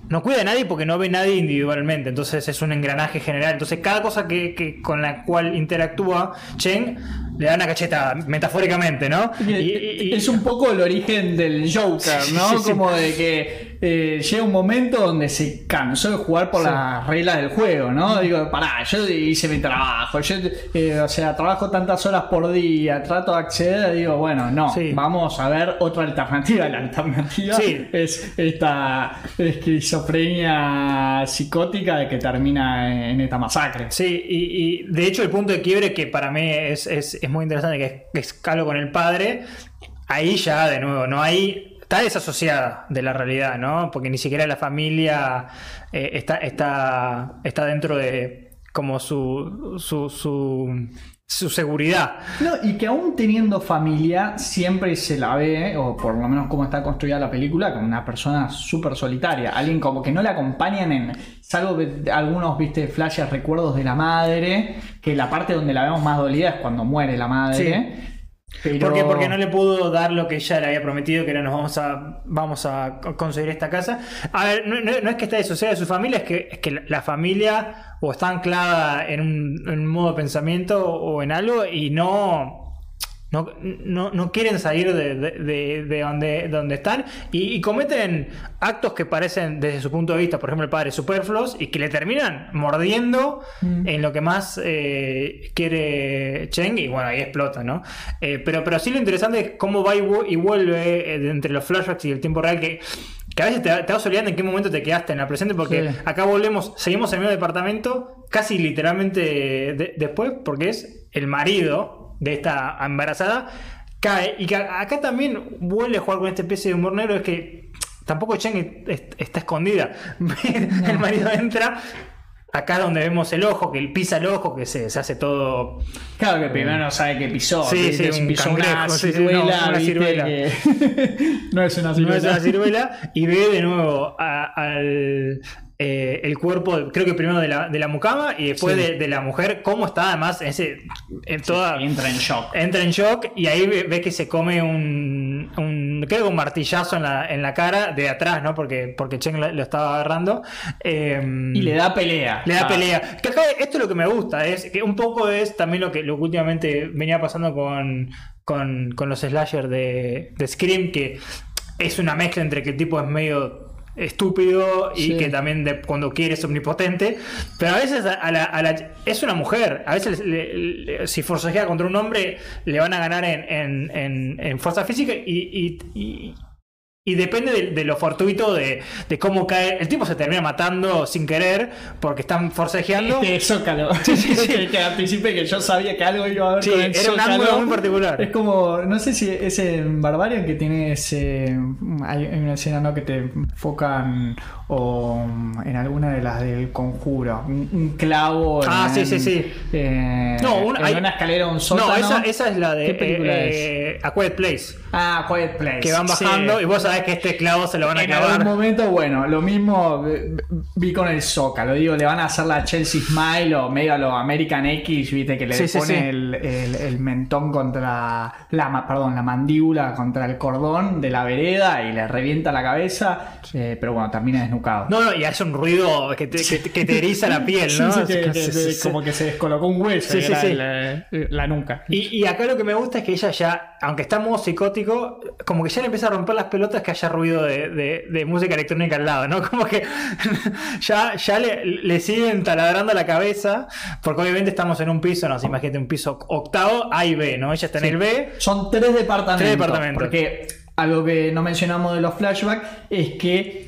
no cuida de nadie porque no ve nadie individualmente, entonces es un engranaje general. Entonces cada cosa que, que- con la cual interactúa Chen le da una cachetada, metafóricamente, ¿no? Y- Y- y- es un poco el origen del Joker, ¿no? Sí, sí. Como de que eh, llega un momento donde se cansó de jugar por Sí. las reglas del juego, ¿no? Digo, pará, yo hice mi trabajo, yo, eh, o sea, trabajo tantas horas por día, trato de acceder, digo, bueno, no, Sí. vamos a ver otra alternativa. La alternativa Sí. es esta esquizofrenia psicótica de que termina en esta masacre. Sí, y, y de hecho el punto de quiebre que para mí es, es- es muy interesante, que es, que es Calo con el padre, ahí ya de nuevo, no hay... Está desasociada de la realidad, ¿no? Porque ni siquiera la familia eh, está, está, está dentro de como su, su, su, su seguridad. No, y que aún teniendo familia, siempre se la ve, o por lo menos como está construida la película, como una persona súper solitaria. Alguien como que no la acompañan en. Salvo de- algunos, viste, flashes, recuerdos de la madre, que la parte donde la vemos más dolida es cuando muere la madre. Pero... Porque, porque no le pudo dar lo que ella le había prometido, que era nos vamos a, vamos a conseguir esta casa. A ver, no, no- es que esté disociada de su familia, es que, es que la familia o está anclada en un, en un modo de pensamiento o en algo y no. No, no, no quieren salir de, de- de- de donde, donde están y, y cometen actos que parecen desde su punto de vista, por ejemplo el padre, superfluos y que le terminan mordiendo en lo que más eh, quiere Cheng y bueno, ahí explota, ¿no? Eh, pero, pero sí lo interesante es cómo va y, vu- y vuelve eh, entre los flashbacks y el tiempo real que, que a veces te, te vas olvidando en qué momento te quedaste en la presente porque Sí. acá volvemos, seguimos en el mismo departamento casi literalmente de- después porque es el marido de esta embarazada cae y que acá también vuelve a jugar con esta especie de humor negro es que tampoco Chen es- está escondida el marido entra acá donde vemos el ojo que pisa el ojo que se, se hace todo Claro que primero no sabe que pisó. Sí, sí, un pisó una ciruela, no, una ¿viste? ciruela. no es una ciruela. es una ciruela y ve de nuevo a- al eh, el cuerpo creo que primero de la, de la mucama y después Sí. de, de la mujer cómo está además ese en toda Entra en shock. entra en shock y ahí ve, ve que se come un, un creo que un martillazo en la, en la cara de atrás, ¿no? Porque, porque Chen lo, lo estaba agarrando. Eh, Y le da pelea. le da Ah, pelea. Que acá esto es lo que me gusta, es que un poco es también lo que, lo que últimamente venía pasando con, con, con los slashers de, de Scream, que es una mezcla entre que el tipo es medio estúpido y Sí. que también de- cuando quiere es omnipotente, pero a veces a, a la, a la- es una mujer, a veces le- le- si forcejea contra un hombre le van a ganar en, en- en- en fuerza física y, y- y- y depende de, de lo fortuito de, de cómo cae. El tipo se termina matando sin querer porque están forcejeando. Este Zócalo. Sí, sí, sí. que, que anticipe que yo sabía que algo iba a haber Sí, con el era un ángulo muy particular. Es como, no sé si es en Barbarian que tiene ese. Hay una escena ¿no? que te enfocan o en alguna de las del conjuro. Un, un clavo. Ah, en, sí, sí, sí. eh, No, un- en hay- una escalera, un sótano. No, esa, esa es la de ¿Qué película eh, A Quiet Place. Ah, Quiet Place. Que van bajando Sí. y vos sabés que este clavo se lo van a En algún clavar. momento, bueno, lo mismo vi con el Zócalo. Digo, le van a hacer la Chelsea Smile o medio a lo American X, viste, que le Sí, pone sí. El, el- el mentón contra la, perdón, la mandíbula contra el cordón de la vereda y le revienta la cabeza. eh, pero bueno, termina desnucado. No, no, y hace un ruido que te, que, que te eriza la piel, ¿no? Sí, sí, que-. Como que se descolocó un hueso. Sí, sí, sí. La, la nuca. Y, y acá lo que me gusta es que ella ya, aunque está modo psicótico, como que ya le empieza a romper las pelotas que haya ruido de, de- de música electrónica al lado, ¿no? Como que ya, ya le, le siguen taladrando la cabeza, porque obviamente estamos en un piso, no sé, imagínate un piso octavo, A y B, ¿no? Ella está en Sí. el B. Son tres departamentos. Tres departamentos. Porque algo que no mencionamos de los flashbacks es que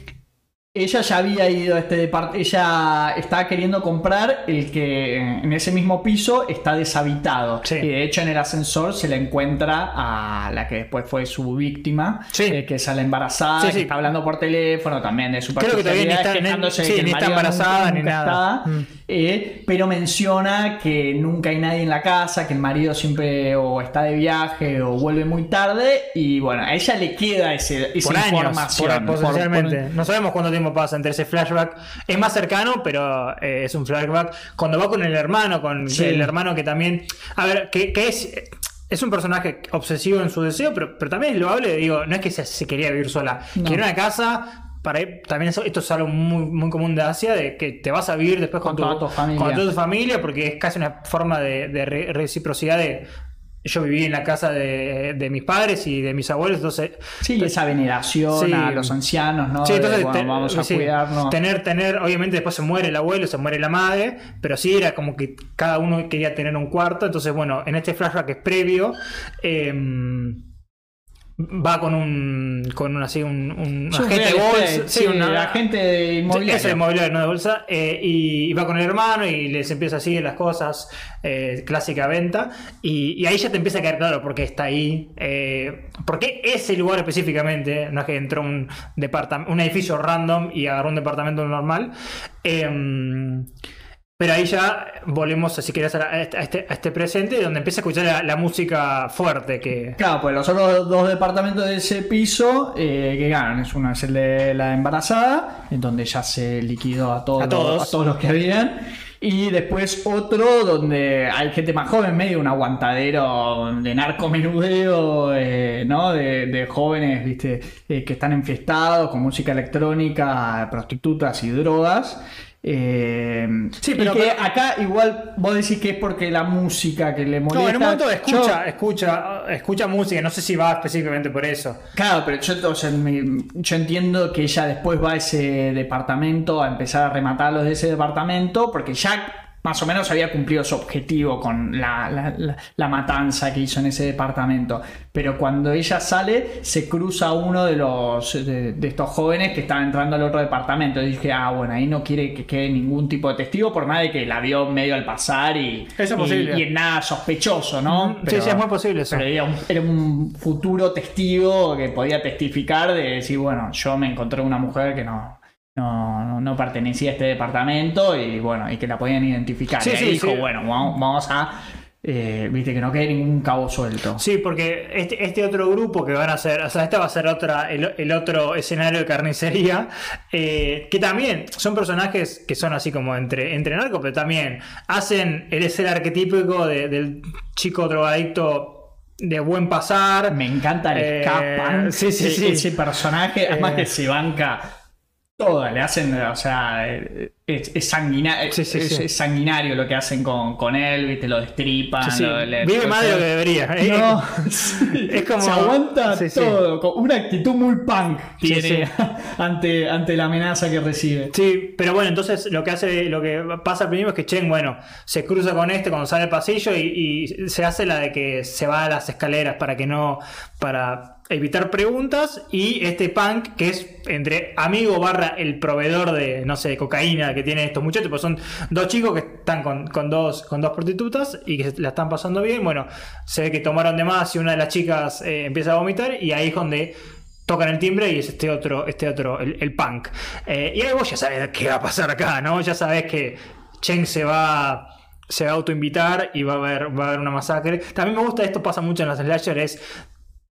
ella ya había ido a este departamento. Ella estaba queriendo comprar el que en ese mismo piso está deshabitado. Sí. Y de hecho en el ascensor se le encuentra a la que después fue su víctima, Sí. eh, que sale embarazada, Sí, que está hablando por teléfono también de su Creo que todavía ni está- el ni está marido embarazada nunca- ni nada. está. Mm. Eh, pero menciona que nunca hay nadie en la casa, que el marido siempre o está de viaje o vuelve muy tarde y bueno, a ella le queda ese, esa Por años, información. por- por- potencialmente. por- No sabemos cuánto pasa entre ese flashback. Es más cercano, pero eh, es un flashback. Cuando va con el hermano, con Sí. el hermano que también. A ver, que, que es. Es un personaje obsesivo en su deseo, pero, pero también es loable. Digo, no es que se, se quería vivir sola. No. Quiere una casa. Para también eso- esto es algo muy, muy común de Asia, de que te vas a vivir después con, Con toda tu familia. con toda tu familia, porque es casi una forma de, de re- reciprocidad de yo viví en la casa de, de mis padres y de mis abuelos, entonces Sí, esa veneración Sí. a los ancianos, ¿no? Sí, De, entonces bueno, te- vamos a sí, cuidarnos. Tener, tener, obviamente después se muere el abuelo, se muere la madre, pero sí era como que cada uno quería tener un cuarto. Entonces, bueno, en este flashback es previo, eh, va con un, con un así un, un Sí, agente de bolsa, estate, sí, una- agente de inmobiliario. Eso, inmobiliario, no de bolsa. eh, y, y va con el hermano y les empieza así las cosas, eh, clásica venta. Y, y ahí ya te empieza a quedar claro por qué está ahí. Eh, por qué ese lugar específicamente. No es que entró un, departam- un edificio random y agarró un departamento normal. Eh, pero ahí ya volvemos, si querés, a, la- a este, a este- a este presente, donde empieza a escuchar la, la música fuerte que. Claro, pues los otros dos departamentos de ese piso eh, que ganan, es uno es el de la embarazada, en donde ya se liquidó a todos, A todos. Los, a todos los que habían. Y después otro donde hay gente más joven, medio un aguantadero de narcomenudeo, eh, ¿no? De, de jóvenes, viste, eh, que están enfiestados con música electrónica, prostitutas y drogas. Eh, Sí, pero- que pero- acá igual vos decís que es porque la música que le molesta. No, en un momento Yo- escucha, escucha, escucha música, no sé si va específicamente por eso. Claro, pero yo, o sea, me- yo entiendo que ella después va a ese departamento a empezar a rematarlos de ese departamento porque ya más o menos había cumplido su objetivo con la, la- la- la matanza que hizo en ese departamento. Pero cuando ella sale, se cruza uno de los de, de estos jóvenes que estaba entrando al otro departamento. Y dije, ah, bueno, ahí no quiere que quede ningún tipo de testigo por más de que la vio medio al pasar y, Eso es posible. y en nada sospechoso, ¿no? sí, sí, es muy posible eso. Pero era un, era un futuro testigo que podía testificar de decir, bueno, yo me encontré una mujer que no, no, no- no pertenecía a este departamento y bueno, y que la podían identificar. Sí, y ahí sí, dijo, sí. bueno, vamos, vamos a, eh, viste, que no quede ningún cabo suelto. Sí, porque este, este otro grupo que van a hacer, o sea, este va a ser otra, el, el otro escenario de carnicería, eh, que también son personajes que son así como entre, entre narcos, pero también hacen el, es el arquetípico de- del chico drogadicto de buen pasar. Me encanta el Eh, escapan. sí, sí, ese, sí. ese personaje, además Eh. que se banca toda, le hacen, o sea, eh, es, es sanguina- Sí, sí, es- sí. es sanguinario lo que hacen con, con él, viste, lo destripan. Lo- le- vive más de lo que debería. Eh, No, sí. Es como- se aguanta todo, con una actitud muy punk tiene ante, ante la amenaza que recibe. Sí, pero bueno, entonces lo que hace, lo que pasa al principio es que Chen, bueno, se cruza con este cuando sale al pasillo y, y se hace la de que se va a las escaleras para que no, para evitar preguntas y este punk que es entre amigo barra el proveedor de, no sé, cocaína que tienen estos muchachos, pues son dos chicos que están con, con dos, con dos prostitutas y que la están pasando bien. Bueno, se ve que tomaron de más y una de las chicas eh, empieza a vomitar y ahí es donde tocan el timbre y es este otro, este otro, el, punk. Eh, y ahí vos ya sabes qué va a pasar acá, ¿no? Ya sabes que Cheng se va se va a autoinvitar y va a haber, va a haber una masacre. También me gusta, esto pasa mucho en los slasher, es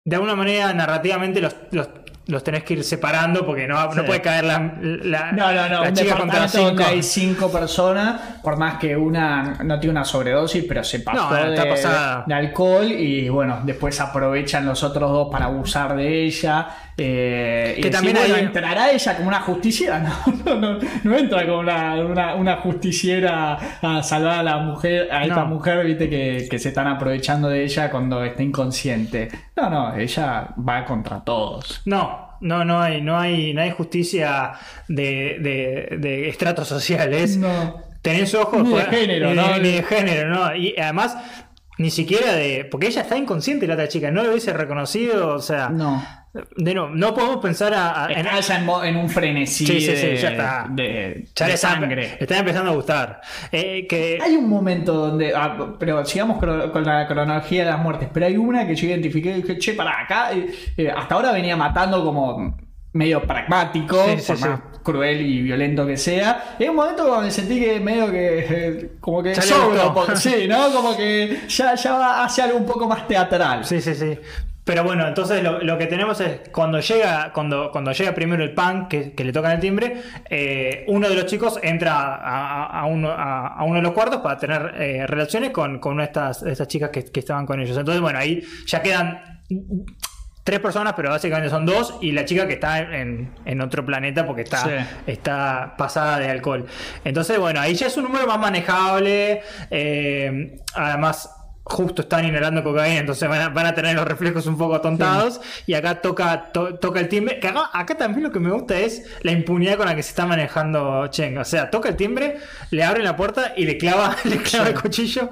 de alguna manera narrativamente los, los, los tenés que ir separando porque no, no puede caer la, la, No, no, no. la chica contra donde cinco. hay cinco personas, por más que una no tiene una sobredosis, pero se pasó No, está de, pasada. de alcohol y bueno, después aprovechan los otros dos para abusar de ella. Eh, y Que decir, también bueno, hay- entrará ella como una justiciera. No, no, no, no entra como una, una, una justiciera a salvar a la mujer, a esta mujer, viste, que, que se están aprovechando de ella cuando está inconsciente. No, no, ella va contra todos. No, no, no hay, no hay, no hay justicia de, de, de estratos sociales. No. Tenés ojos Ni de género, ni, ¿no? Ni de género, ¿no? Y además, ni siquiera de. Porque ella está inconsciente, la otra chica, no lo hubiese reconocido, o sea. No. De no, no podemos pensar a. a- en- en, mo- en un frenesí Sí, sí, sí, de, ya está. de- ya de le está, sangre. está empezando a gustar. Eh, que, Hay un momento donde. ah, pero sigamos con la cronología de las muertes. Pero hay una que yo identifiqué y dije, che, para acá. eh, eh, hasta ahora venía matando como medio pragmático, Sí, por sí. más cruel y violento que sea. Y un momento donde sentí que medio que. eh, como que poco. Sí, ¿no? Como que ya, ya va hacia algo un poco más teatral. Sí, sí, sí. Pero bueno, entonces lo, lo que tenemos es cuando llega, cuando, cuando llega primero el pan que, que le tocan el timbre, eh, uno de los chicos entra a, a- a uno, a, a uno de los cuartos para tener eh, relaciones con, con una de estas, de estas chicas que, que estaban con ellos. Entonces, bueno, ahí ya quedan tres personas, pero básicamente son dos, y la chica que está en, en otro planeta porque está, Sí. está pasada de alcohol. Entonces, bueno, ahí ya es un número más manejable. eh, además, justo están inhalando cocaína, entonces van a, van a tener los reflejos un poco atontados. Y acá toca, to- toca el timbre. Que acá, acá también lo que me gusta es la impunidad con la que se está manejando Cheng. O sea, toca el timbre, le abre la puerta y le clava, le clava el cuchillo.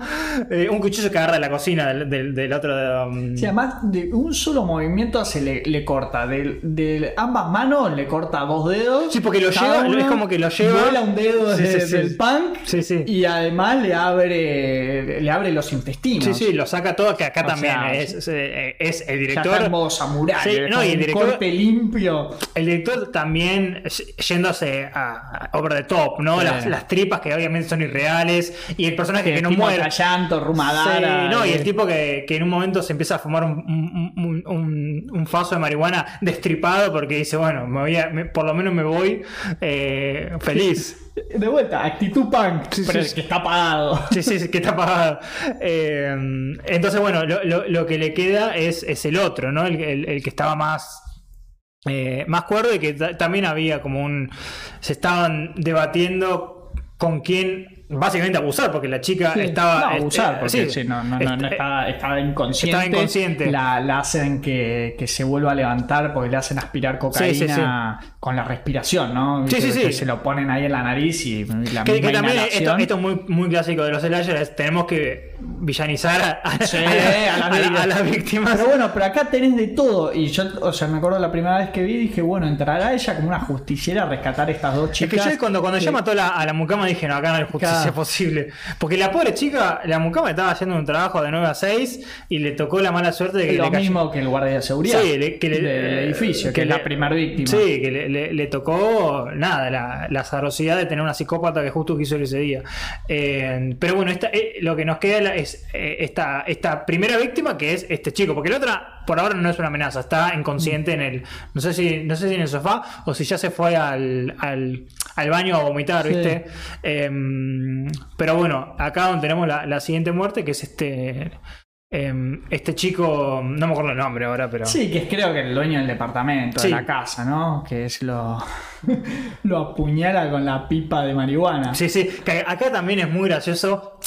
eh, un cuchillo que agarra de la cocina del, del- del otro. um, Sí, además de un solo movimiento se le, le corta. De, de ambas manos le corta dos dedos. Sí, porque lo lleva- uno es como que lo lleva- Vuela un dedo desde del punk. Sí, sí. Y además le abre, le abre los intestinos. Sí, sí, lo saca todo, que acá O también sea, es, es, eh, es el director. en modo. Sí, no, y el director- corte limpio. El director también yéndose a, a over the top, ¿no? Las, las tripas que obviamente son irreales y el personaje que no muere. Llanto, Rumadara. Sí, no, y eh, el tipo que, que en un momento se empieza a fumar un, un, un- un- un faso de marihuana destripado porque dice, bueno, me voy a- me- por lo menos me voy eh, feliz. De vuelta, actitud punk. Sí, pero sí, que está apagado. Sí, sí, sí, que está apagado. Eh, entonces, bueno, lo, lo- lo que le queda es, es el otro, ¿no? El, el- el que estaba más. eh, más cuerdo y que ta- también había como un. Se estaban debatiendo con quién básicamente abusar, porque la chica Sí. estaba. No, abusar, eh, porque sí, sí, no, no, no, no este- estaba, estaba inconsciente. estaba inconsciente. La, la hacen que, que se vuelva a levantar porque le hacen aspirar cocaína Sí, con la respiración, ¿no? Sí, que sí. Se lo ponen ahí en la nariz y la Que, misma que también esto, esto es muy, muy clásico de los slashers, es tenemos que villanizar a, a- a la- a las a la- víctimas. Pero bueno, pero acá tenés de todo. Y yo, o sea, me acuerdo la primera vez que vi, dije, bueno, entrará ella como una justiciera a rescatar a estas dos Es chicas. que yo cuando, cuando ella mató a la, a la mucama dije, no, acá no hay justicia Claro. posible. Porque la pobre chica, la mucama estaba haciendo un trabajo de 9 a 6 y le tocó la mala suerte de que lo le cayó- mismo que el guardia de seguridad Sí, le- que le- del edificio, que, que es la primera víctima. Sí, que le, tocó nada, la, la azarosidad de tener una psicópata que justo quiso ese día. Eh, pero bueno, esta, eh, lo que nos queda es eh, esta, esta primera víctima que es este chico, porque la otra por ahora no es una amenaza, está inconsciente en el, no sé si, no sé si en el sofá o si ya se fue al, al, al baño a vomitar, Sí. ¿viste? Eh, pero bueno, acá donde tenemos la, la siguiente muerte, que es este. eh, este chico, no me acuerdo el nombre ahora, pero. Sí, que es creo que el dueño del departamento, Sí. de la casa, ¿no? Que es lo. lo apuñala con la pipa de marihuana. Sí, sí, que acá también es muy gracioso.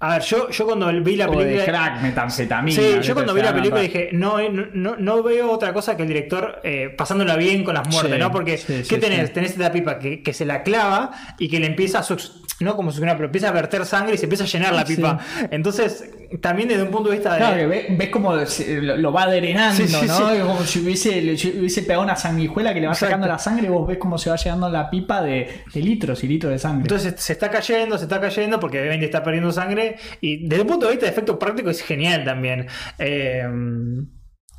A ver, yo, yo cuando vi la o de película. crack, metanfetamina. Sí, yo cuando vi la película dije, no, eh, no, no, no veo otra cosa que el director eh, pasándola bien con las muertes, Sí, ¿no? Porque, sí, ¿qué sí, tenés? Tenés esta pipa que, que se la clava y que le empieza a no como succionar, pero empieza a verter sangre y se empieza a llenar la pipa. Entonces, también desde un punto de vista de. Claro, ves, ves como lo, lo va drenando, Sí, sí, ¿no? sí. Como si hubiese, le hubiese pegado una sanguijuela que le va Exacto. sacando la sangre vos ves cómo se va llegando la pipa de, de litros y litros de sangre. Entonces se está cayendo, se está cayendo porque obviamente está perdiendo sangre y desde el punto de vista de efecto práctico es genial también. Eh,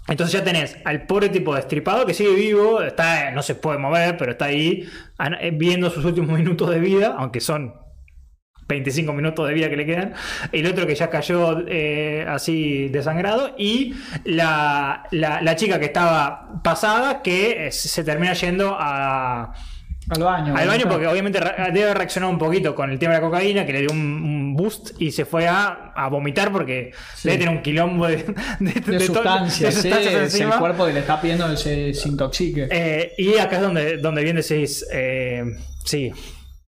entonces ya tenés al pobre tipo destripado que sigue vivo, está, no se puede mover, pero está ahí eh, viendo sus últimos minutos de vida, aunque son 25 minutos de vida que le quedan. El otro que ya cayó eh, así desangrado. Y la, la- la chica que estaba pasada que eh, se termina yendo a, al baño. al baño porque obviamente debe haber reaccionado un poquito con el tema de la cocaína, que le dio un, un boost y se fue a, a vomitar porque Sí. debe tener un quilombo de, de, de, de sustancias, sí, sustancias es el cuerpo que le está pidiendo que se desintoxique. Eh, y acá es donde, donde bien decís, eh, sí,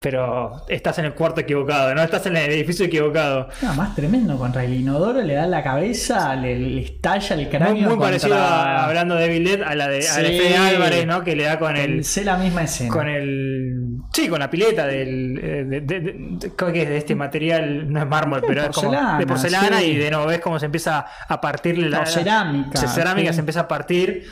pero estás en el cuarto equivocado, no estás en el edificio equivocado. Nada más tremendo, contra el inodoro le da la cabeza, le, le estalla el Muy, cráneo. muy contra- parecido a, hablando de Dead a la de, a la de Sí. Fede Álvarez, ¿no? Que le da con el. Pensé la misma escena. Con el. Sí, con la pileta del. eh, De, de- de- ¿cómo que es? de este material, no es mármol, pero es como de porcelana sí. y de nuevo ves cómo se empieza a partirle la. No, cerámica, La cerámica se empieza a partir.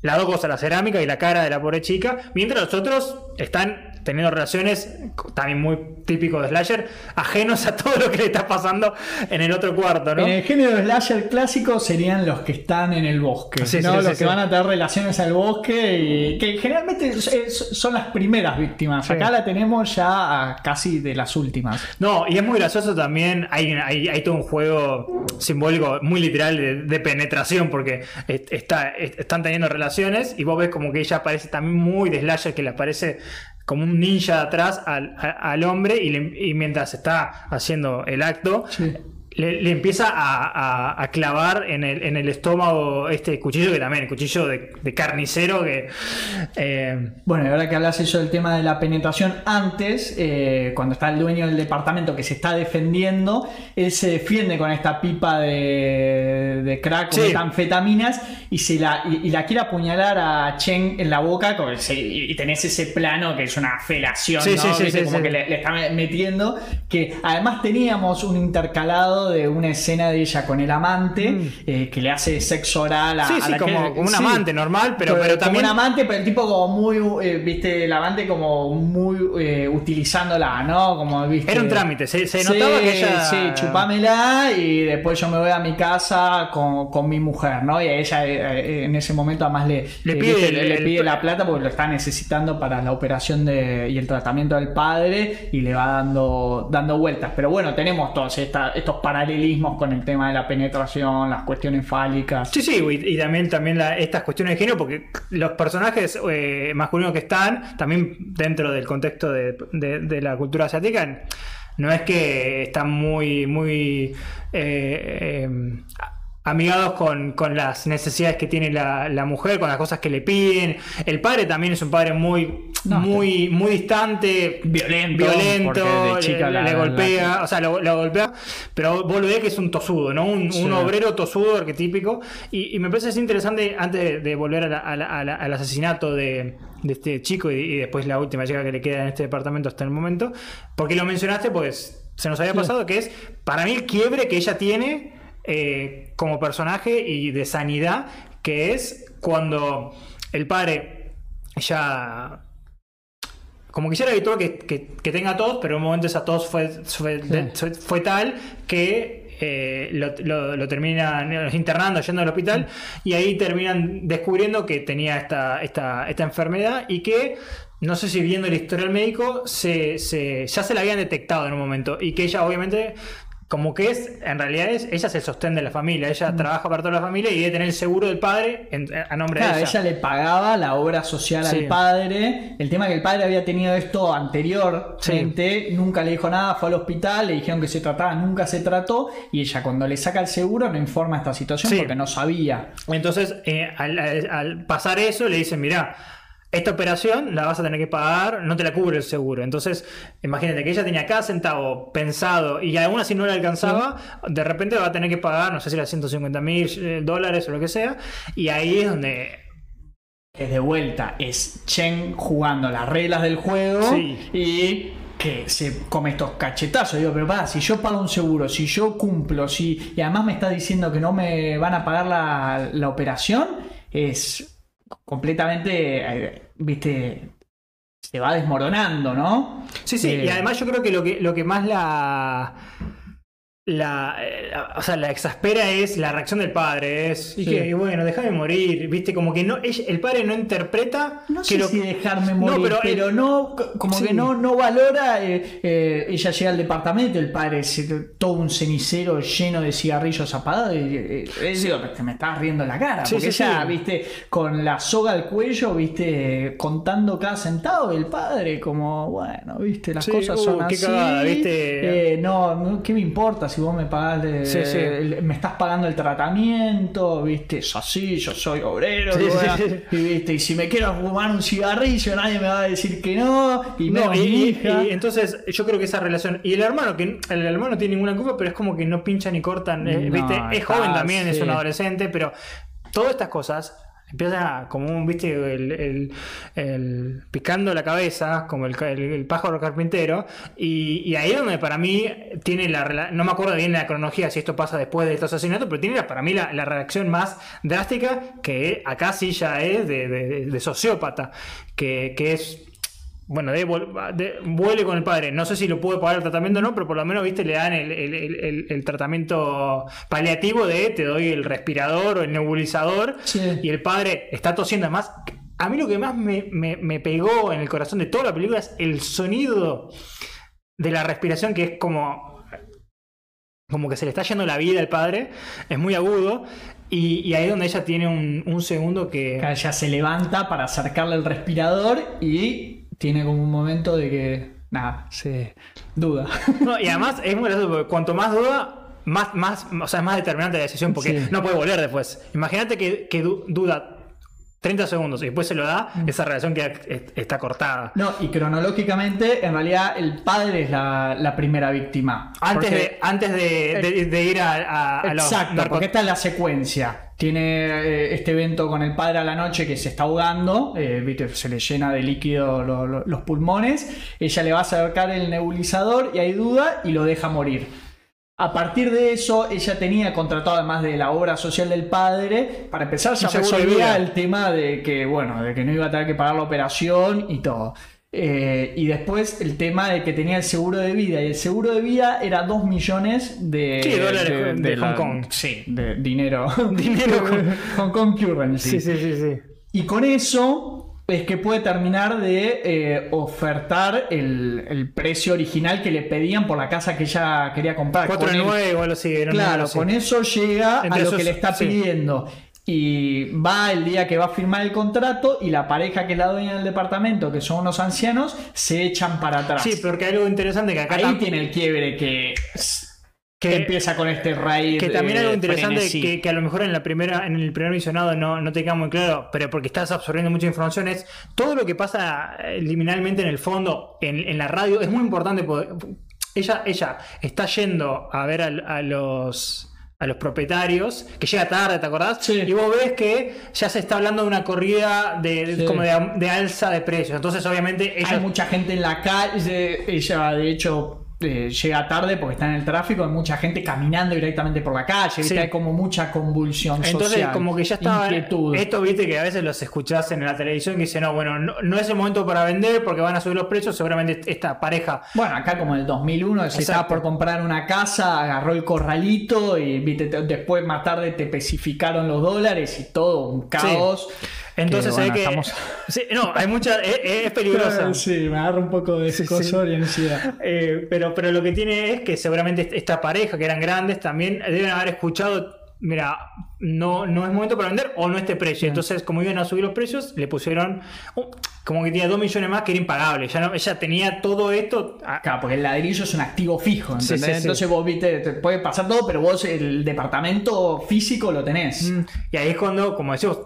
Las dos cosas, la cerámica y la cara de la pobre chica. Mientras los otros están teniendo relaciones, también muy típico de Slasher, ajenos a todo lo que le está pasando en el otro cuarto, ¿no? En el género slasher clásico serían los que están en el bosque, Sí, ¿no? sí, los sí, que van a tener relaciones al bosque y que generalmente son las primeras víctimas. Acá la tenemos ya casi de las últimas. No, y es muy gracioso también. Hay, hay, hay todo un juego simbólico muy literal de, de penetración porque est- está, est- están teniendo relaciones y vos ves como que ella aparece también muy de slasher que le aparece como un ninja atrás al, hombre y, le- y mientras está haciendo el acto. Le, le empieza a, a- a clavar en el, en el estómago este cuchillo que también, el cuchillo de, de carnicero que... eh, Bueno, ahora que hablas eso del tema de la penetración, antes, eh, cuando está el dueño del departamento que se está defendiendo, él se defiende con esta pipa de, de crack Sí. metanfetaminas y, se la, y, y la quiere apuñalar a Chen en la boca con ese- y, tenés ese plano que es una felación, Sí, ¿no? como que le, le está metiendo, que además teníamos un intercalado de una escena de ella con el amante Mm. eh, que le hace sexo oral a, Sí, a sí, la como- que- como un amante normal, pero- pero como también- un amante, pero el tipo como muy, eh, viste, el amante como muy eh, utilizándola, ¿no? Como, viste. era un trámite, se, notaba que ella... Sí, chupámela y después yo me voy a mi casa con, con mi mujer, ¿no? Y a ella eh, en ese momento además le, Le pide viste, el- le, le el- pide la plata porque lo está necesitando para la operación de, y el tratamiento del padre y le va dando, dando vueltas. Pero bueno, tenemos todos esta- estos paralelismos con el tema de la penetración, las cuestiones fálicas. Sí, sí, y, también, también estas cuestiones de género, porque los personajes eh, masculinos que están, también dentro del contexto de la cultura asiática, no es que están muy, muy eh, eh, amigados con, con las necesidades que tiene la, la mujer, con las cosas que le piden. El padre también es un padre muy, No, muy, muy distante, Violento, violento, de chica le, la- le la- golpea, o sea, lo, lo golpea, pero vos lo ves que es un tosudo, ¿no? Un, Sí. un obrero tosudo arquetípico. Y, y me parece interesante, antes de, de volver a la- a la- a la- al asesinato de, de este chico y, y después la última chica que le queda en este departamento hasta el momento, porque lo mencionaste, pues se nos había Sí. pasado, que es para mí el quiebre que ella tiene eh, como personaje y de sanidad, que es cuando el padre ya como que ya era habitual que, que- que tenga tos, pero en un momento esa tos fue, fue, de- fue- fue tal que eh, lo, lo- lo terminan internando, yendo al hospital, y ahí terminan descubriendo que tenía esta, esta, esta enfermedad y que, no sé si viendo el historial médico, se, se- ya se la habían detectado en un momento, y que ella obviamente... Como que es, en realidad es, ella se sostiene de la familia, ella trabaja para toda la familia y debe tener el seguro del padre en- a nombre Claro, de ella. le pagaba la obra social Sí. al padre. El tema es que el padre había tenido esto anteriormente, nunca le dijo nada, fue al hospital, le dijeron que se trataba, nunca se trató. Y ella, cuando le saca el seguro, no informa esta situación Sí. porque no sabía. Entonces, eh, al, al- al pasar eso, le dicen, mira, esta operación la vas a tener que pagar, no te la cubre el seguro. Entonces, imagínate que ella tenía cada centavo pensado y aún así no le alcanzaba, de repente va a tener que pagar, no sé si era 150 mil dólares o lo que sea, y ahí es donde... Es de vuelta, es Chen jugando las reglas del juego Sí. y que se come estos cachetazos. Digo, pero para, si yo pago un seguro, si yo cumplo, si y además me está diciendo que no me van a pagar la, la operación, es completamente, eh, viste, se va desmoronando, ¿no? Sí, sí, Eh, y además yo creo que lo que, lo que más la, la, eh, o sea, la exaspera es la reacción del padre. Es, y Sí. que, bueno, déjame morir, viste, como que no, ella- el padre no interpreta No que sé lo si dejarme No, morir, pero, pero, no, como sí. que no, no valora. eh, eh, ella llega al departamento, el padre es eh, todo un cenicero lleno de cigarrillos apagados. Y, eh, digo, te me estás riendo en la cara. Sí, porque sí, ella, sí. viste, con la soga al cuello, viste, contando cada centavo. Y el padre, como, bueno, viste, las Sí, cosas uh, son qué así. cagada, ¿viste? eh, no, no, ¿qué me importa si vos me pagás de- Sí, sí. el- me estás pagando el tratamiento? Viste, es así, yo soy obrero. Sí, y sí, bueno, sí. y, viste, y si me quiero fumar un cigarrillo, nadie me va a decir que no. Y No, y, hija. y entonces yo creo que esa relación. Y el hermano, que el hermano no tiene ninguna culpa, pero es como que no pinchan ni cortan. eh, No, ¿viste? Es está, joven también, es un adolescente, pero todas estas cosas empiezan como un, viste, el, el- el- picando la cabeza, como el, pájaro carpintero. Y, ahí es donde para mí tiene la No me acuerdo bien la cronología si esto pasa después de estos asesinatos, pero tiene para mí la, reacción más drástica, que acá sí ya es de, de- de sociópata, que, que es bueno, de, vuelve con el padre. No sé si lo puede pagar el tratamiento o no, pero por lo menos, viste, le dan el, el- el- el- el tratamiento paliativo de te doy el respirador o el nebulizador. Sí. Y el padre está tosiendo. Además, a mí lo que más me, me- me pegó en el corazón de toda la película es el sonido de la respiración, que es como. Como que se le está yendo la vida al padre. Es muy agudo. Y, y ahí es donde ella tiene un, un segundo que. Ella se levanta para acercarle el respirador y tiene como un momento de que. Nada, se duda. No, y además es muy gracioso porque cuanto más duda, más, más, o sea, es más determinante la decisión porque Sí. no puede volver después. Imagínate que, que du- duda 30 segundos y después se lo da, esa relación queda, est- está cortada. No, y cronológicamente, en realidad, el padre es la, la primera víctima. Antes, de, antes de, de- de ir a, a- a los Exacto, porque esta es la secuencia. Tiene eh, este evento con el padre a la noche que se está ahogando, eh, se le llena de líquido lo- lo- los pulmones. Ella le va a acercar el nebulizador y hay duda y lo deja morir. A partir de eso, ella tenía contratado, además de la obra social del padre, para empezar ya resolvía el tema de que, bueno, de que no iba a tener que pagar la operación y todo. Eh, y después el tema de que tenía el seguro de vida. Y el seguro de vida era 2 millones de, Sí, dólares de Hong Kong. Sí, de dinero. Dinero Hong Kong currency. Sí, sí, sí, sí. Y con eso es que puede terminar de eh, ofertar el, el precio original que le pedían por la casa que ella quería comprar. Con el- 4-9 o algo así. Claro, con eso llega Entre a lo esos- que le está sí. pidiendo. Y va el día que va a firmar el contrato y la pareja que es la dueña del departamento, que son unos ancianos, se echan para atrás. Sí, porque hay algo interesante que acá Ahí tiene el quiebre que, que- empieza con este raíz. Que también eh, algo interesante que, que a lo mejor en la primera, en el primer visionado no, no te queda muy claro, pero porque estás absorbiendo mucha información, es todo lo que pasa eh, liminalmente en el fondo, en, en la radio, es muy importante porque ella, ella está yendo a ver a, los a los propietarios, que llega tarde, ¿te acordás? Sí. Y vos ves que ya se está hablando de una corrida de, de- Sí. como de, de alza de precios. Entonces, obviamente, ella Hay mucha gente en la calle, ella de hecho eh, llega tarde porque está en el tráfico, hay mucha gente caminando directamente por la calle, ¿viste? Sí. hay como mucha convulsión Entonces, social. como que ya estaba. Inquietud. Esto, viste, que a veces los escuchás en la televisión que dicen, no, bueno, no, no es el momento para vender porque van a subir los precios. Seguramente esta pareja. Bueno, acá como en el 2001, se estaba por comprar una casa, agarró el corralito y viste, te- después más tarde te especificaron los dólares y todo, un caos. Entonces Que, bueno, que. estamos- Sí, no, hay mucha. Es, es peligrosa. Sí, me agarra un poco de Sí, sí. escosor y ansiedad. Eh, pero, pero lo que tiene es que seguramente esta pareja, que eran grandes, también deben haber escuchado. Mira, no, no es momento para vender o no este precio. Entonces, como iban a subir los precios, le pusieron como que tenía 2 millones más que era impagable. Ya no, ella tenía todo esto. ah, Claro, porque el ladrillo es un activo fijo, ¿entendés? sí, sí. Entonces vos viste, te puede pasar todo, pero vos el departamento físico lo tenés. Mm, Y ahí es cuando, como decimos,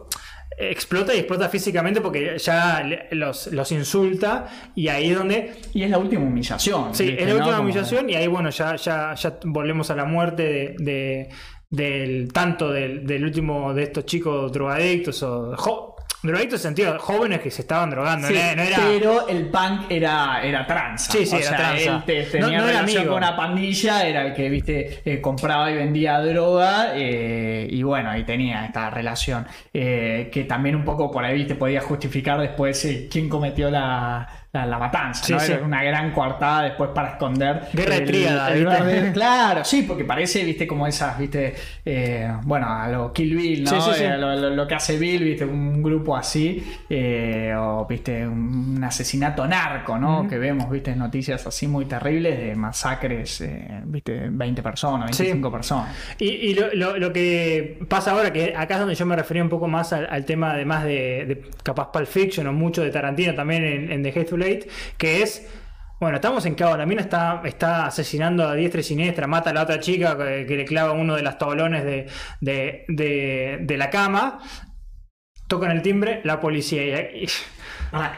explota y explota físicamente porque ya los, los insulta y ahí es donde... Y es la última humillación. Sí, ¿viste, es la no? última Como- humillación y ahí bueno, ya, ya, ya volvemos a la muerte de, de- del tanto del, del último de estos chicos drogadictos o jo- Drogadictos en sentido, jóvenes que se estaban drogando, Sí, no, no era... Pero el punk era, era tranza. Sí, sí, o era sea, tranza. Él te- No- tenía no era relación amigo. con una pandilla, era el que, viste, eh, compraba y vendía droga. eh, y bueno, ahí tenía esta relación. eh, que también un poco por ahí, viste, podía justificar después quién cometió la, la, la matanza. Sí, ¿no? sí. Una gran coartada después para esconder. Guerra el- tríada, Claro, sí, porque parece, viste, como esas, viste, eh, bueno, a lo Kill Bill, ¿no? Sí. Eh, lo, lo- lo que hace Bill, viste, un grupo así, eh, o viste, un asesinato narco, ¿no? Que vemos, viste, noticias así muy terribles de masacres, viste, 20 personas, Sí. 25 personas. Y, y lo, lo- lo que pasa ahora, que acá es donde yo me refería un poco más al, al tema, además de, de capaz Pulp Fiction o mucho de Tarantino también en, en The Hateful Que es. Bueno, estamos en Cabo, la mina está, está asesinando a diestra y siniestra, mata a la otra chica que, que le clava uno de los tablones de, de, de- de la cama, tocan el timbre, la policía. y-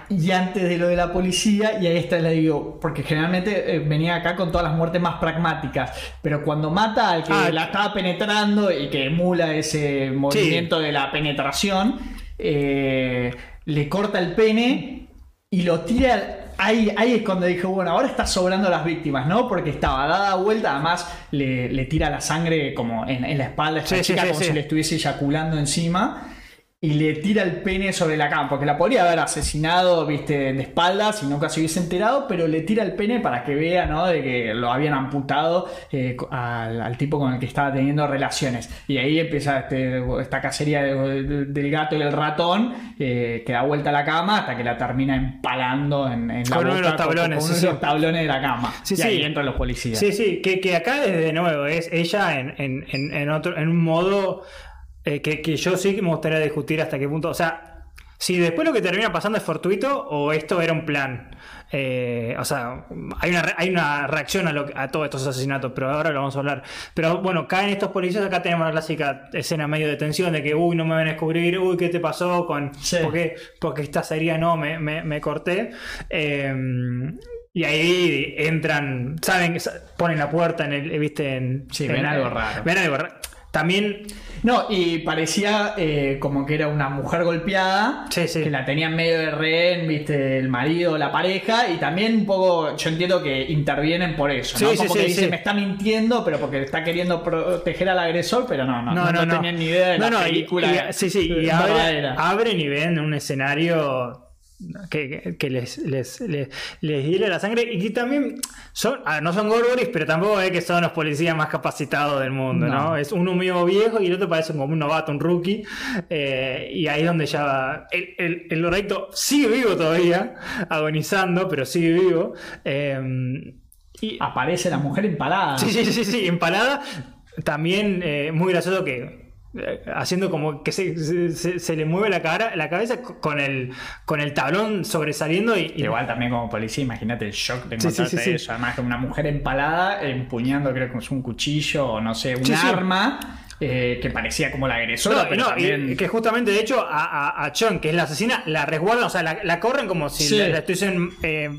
y antes de lo de la policía, y ahí está le digo, porque generalmente eh, venía acá con todas las muertes más pragmáticas, pero cuando mata al que Ah, la estaba penetrando y que emula ese movimiento de la penetración, eh, le corta el pene y lo tira. Ahí, ahí es cuando dije, bueno, ahora está sobrando las víctimas, ¿no? Porque estaba dada vuelta, además le, le tira la sangre como en, en la espalda a esta Sí, chica, sí, como sí. si le estuviese eyaculando encima y le tira el pene sobre la cama, porque la podría haber asesinado, viste, de espaldas y nunca se hubiese enterado, pero le tira el pene para que vea, ¿no? De que lo habían amputado eh, al, al tipo con el que estaba teniendo relaciones. Y ahí empieza este- esta cacería de- de- del gato y el ratón, eh, que da vuelta a la cama hasta que la termina empalando en, en la Con uno de boca los tablones, con sí, uno de los tablones de la cama. Sí, y sí. ahí entran los policías. Sí, sí, que, que acá de nuevo es ella en- en- en otro, en un modo eh, que, que yo sí que me gustaría discutir hasta qué punto. O sea, si después lo que termina pasando es fortuito o esto era un plan. Eh, o sea, hay una, hay una reacción a, lo, a todos estos asesinatos, pero ahora lo vamos a hablar. Pero bueno, caen estos policías, acá tenemos la clásica escena medio de tensión de que, uy, no me van a descubrir, uy, ¿qué te pasó? con Sí. ¿Por qué? Porque esta sería no, me, me, me corté. Eh, y ahí entran, saben, ponen la puerta en el, viste, en, Sí, en- ven algo raro. Ven algo raro. También, No, y parecía eh, como que era una mujer golpeada, Sí, sí. que la tenían medio de rehén, viste, el marido, la pareja, y también un poco, yo entiendo que intervienen por eso, ¿no? Sí, sí, como que sí, dice, sí. me está mintiendo, pero porque está queriendo proteger al agresor, pero no, no, no, no, no. tenían ni idea de No, la no, y- película. y- sí, sí, y abren y ven un escenario que, les, les, les, les hiela la sangre y que también son, ah, no son gorgoris, pero tampoco es que son los policías más capacitados del mundo, ¿no? No. Es uno medio viejo y el otro parece como un novato, un rookie, eh, y ahí es donde ya el, el, el drogadicto sigue vivo todavía, agonizando, pero sigue vivo. eh, y, Aparece la mujer empalada. Sí, sí, sí, sí, empalada. También eh, muy gracioso que haciendo como que se, se- le mueve la cara, la cabeza co- con el con el tablón sobresaliendo y, y- Igual también como policía, imagínate el shock de sí, encontrarte sí, sí. eso. Además que una mujer empalada, empuñando creo que es un cuchillo o no sé, un arma eh, que parecía como la agresora, No, pero no, y- que justamente de hecho a, a, a Chon, que es la asesina, la resguardan, o sea, la, la corren como si Sí. la, la estuviesen eh,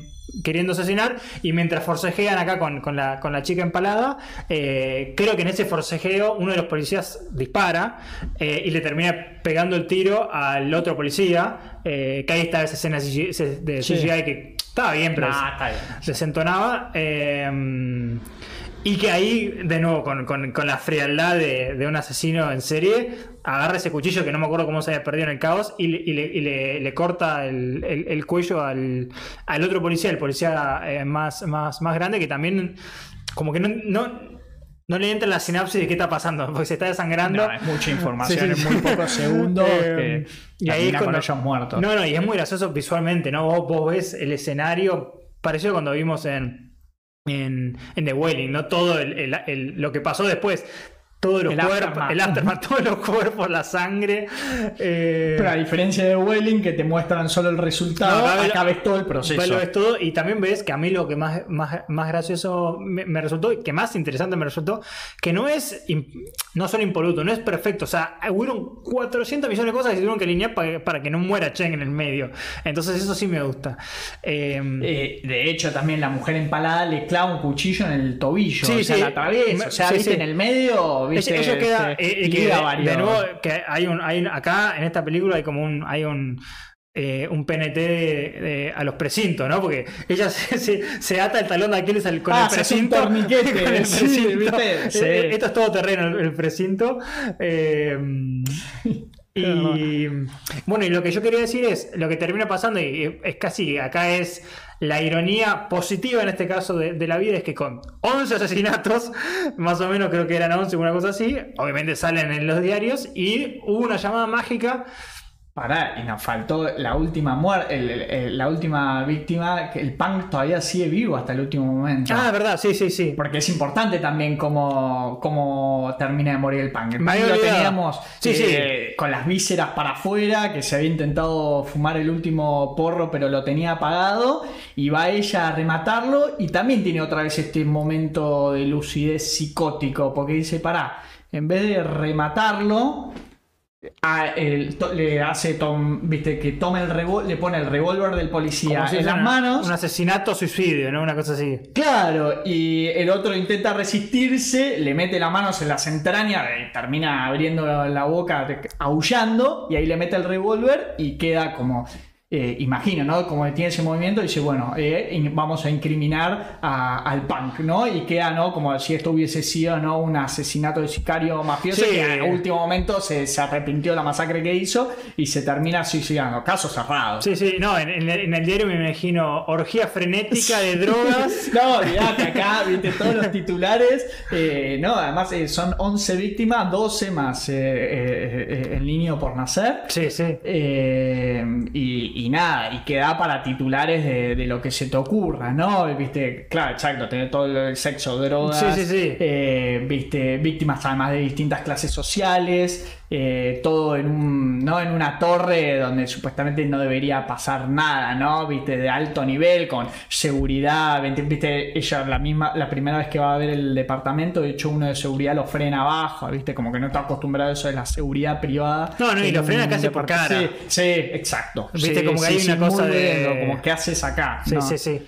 queriendo asesinar y mientras forcejean acá con, con la, con la chica empalada, eh, creo que en ese forcejeo uno de los policías dispara eh, y le termina pegando el tiro al otro policía, eh, que ahí está esa escena CGI de Sí. CGI que estaba bien, pero Nah, está bien. desentonaba. eh, y que ahí, de nuevo, con, con- con la frialdad de, de un asesino en serie, agarra ese cuchillo que no me acuerdo cómo se había perdido en el caos y le, y le- y le- le corta el, el- el cuello al, al otro policía, el policía eh, más, más, más grande, que también como que no, no, no le entra la sinapsis de qué está pasando, porque se está desangrando. No, es mucha información Sí, sí, en muy pocos segundos. Eh, que y ahí es con cuando- ellos muertos. No, no, y es muy gracioso visualmente, ¿no? Vos, vos ves el escenario parecido cuando vimos en, en, en The Wailing, ¿no? Todo el- el- el- lo que pasó después. Todos los El cuerpos, aftermath. el aftermath, todos los cuerpos, la sangre. eh, Pero a diferencia de Welling, que te muestran solo el resultado, No, acá ves- acá ves todo el proceso. Lo ves todo y también ves que a mí lo que más, más, más gracioso me, me resultó y que más interesante me resultó, que no es no solo impoluto, no es perfecto. O sea, hubieron 400 millones de cosas que se tuvieron que alinear para, para que no muera Chen en el medio. Entonces eso sí me gusta. Eh, Eh, de hecho, también la mujer empalada le clava un cuchillo en el tobillo. Sí, o sea, sí. la atraviesa. O sea, Sí, viste, en el medio pero ¿viste? Ella queda, eh, eh, que, de- nuevo, que hay un, hay acá en esta película hay como un, hay un, eh, un PNT de- de- a los precintos, ¿no? Porque ella se, se- se ata el talón de Aquiles al- con Ah, el precinto. torniquete, con el sí, precinto. ¿viste? Sí. Eh, Esto es todo terreno, el, el precinto. Eh, y bueno, y lo que yo quería decir es, lo que termina pasando, y es casi, acá es la ironía positiva en este caso de, la vida, es que con 11 asesinatos, más o menos creo que eran 11, una cosa así, obviamente salen en los diarios, y hubo una llamada mágica Pará, y nos faltó la última muerte, la última víctima, que el punk todavía sigue vivo hasta el último momento. Ah, verdad, sí, sí, sí. Porque es importante también cómo, cómo termina de morir el punk. El punk lo teníamos Sí, eh, con las vísceras para afuera, que se había intentado fumar el último porro, pero lo tenía apagado. Y va ella a rematarlo. Y también tiene otra vez este momento de lucidez psicótico, porque dice: Pará, en vez de rematarlo. A- el- to- le hace Tom, viste, que toma el revol- le pone el revólver del policía si en las manos. Un asesinato suicidio, ¿no? Una cosa así. Claro, y el otro intenta resistirse, le mete la mano en las entrañas y termina abriendo la boca, aullando, y ahí le mete el revólver y queda como, eh, imagino, ¿no? Como que tiene ese movimiento y dice, bueno, eh, vamos a incriminar a- al punk, ¿no? Y queda, ¿no? Como si esto hubiese sido, ¿no? Un asesinato de sicario mafioso Sí. que a último momento se, se arrepintió de la masacre que hizo y se termina suicidando. Caso cerrado. Sí, sí, no, en, en el- en el diario me imagino orgía frenética de drogas. No, olvidate acá, viste todos los titulares. eh, no, además son 11 víctimas, 12 más el niño por nacer. Sí, sí. Y, y nada, y queda para titulares de, de lo que se te ocurra, ¿no? Viste, claro, exacto, tener todo el sexo, drogas, Sí, sí, sí. eh, viste, víctimas además de distintas clases sociales, eh, todo en un, ¿no? En una torre donde supuestamente no debería pasar nada, ¿no? Viste, de alto nivel, con seguridad, viste, ella la misma, la primera vez que va a ver el departamento, de hecho uno de seguridad lo frena abajo, viste, como que no está acostumbrado a eso de la seguridad privada. No, no, y lo frena casi por cara. Sí, Sí, exacto. Viste, Sí, como que sí, hay una cosa de- bien, como que haces acá. Sí, ¿no? sí, sí.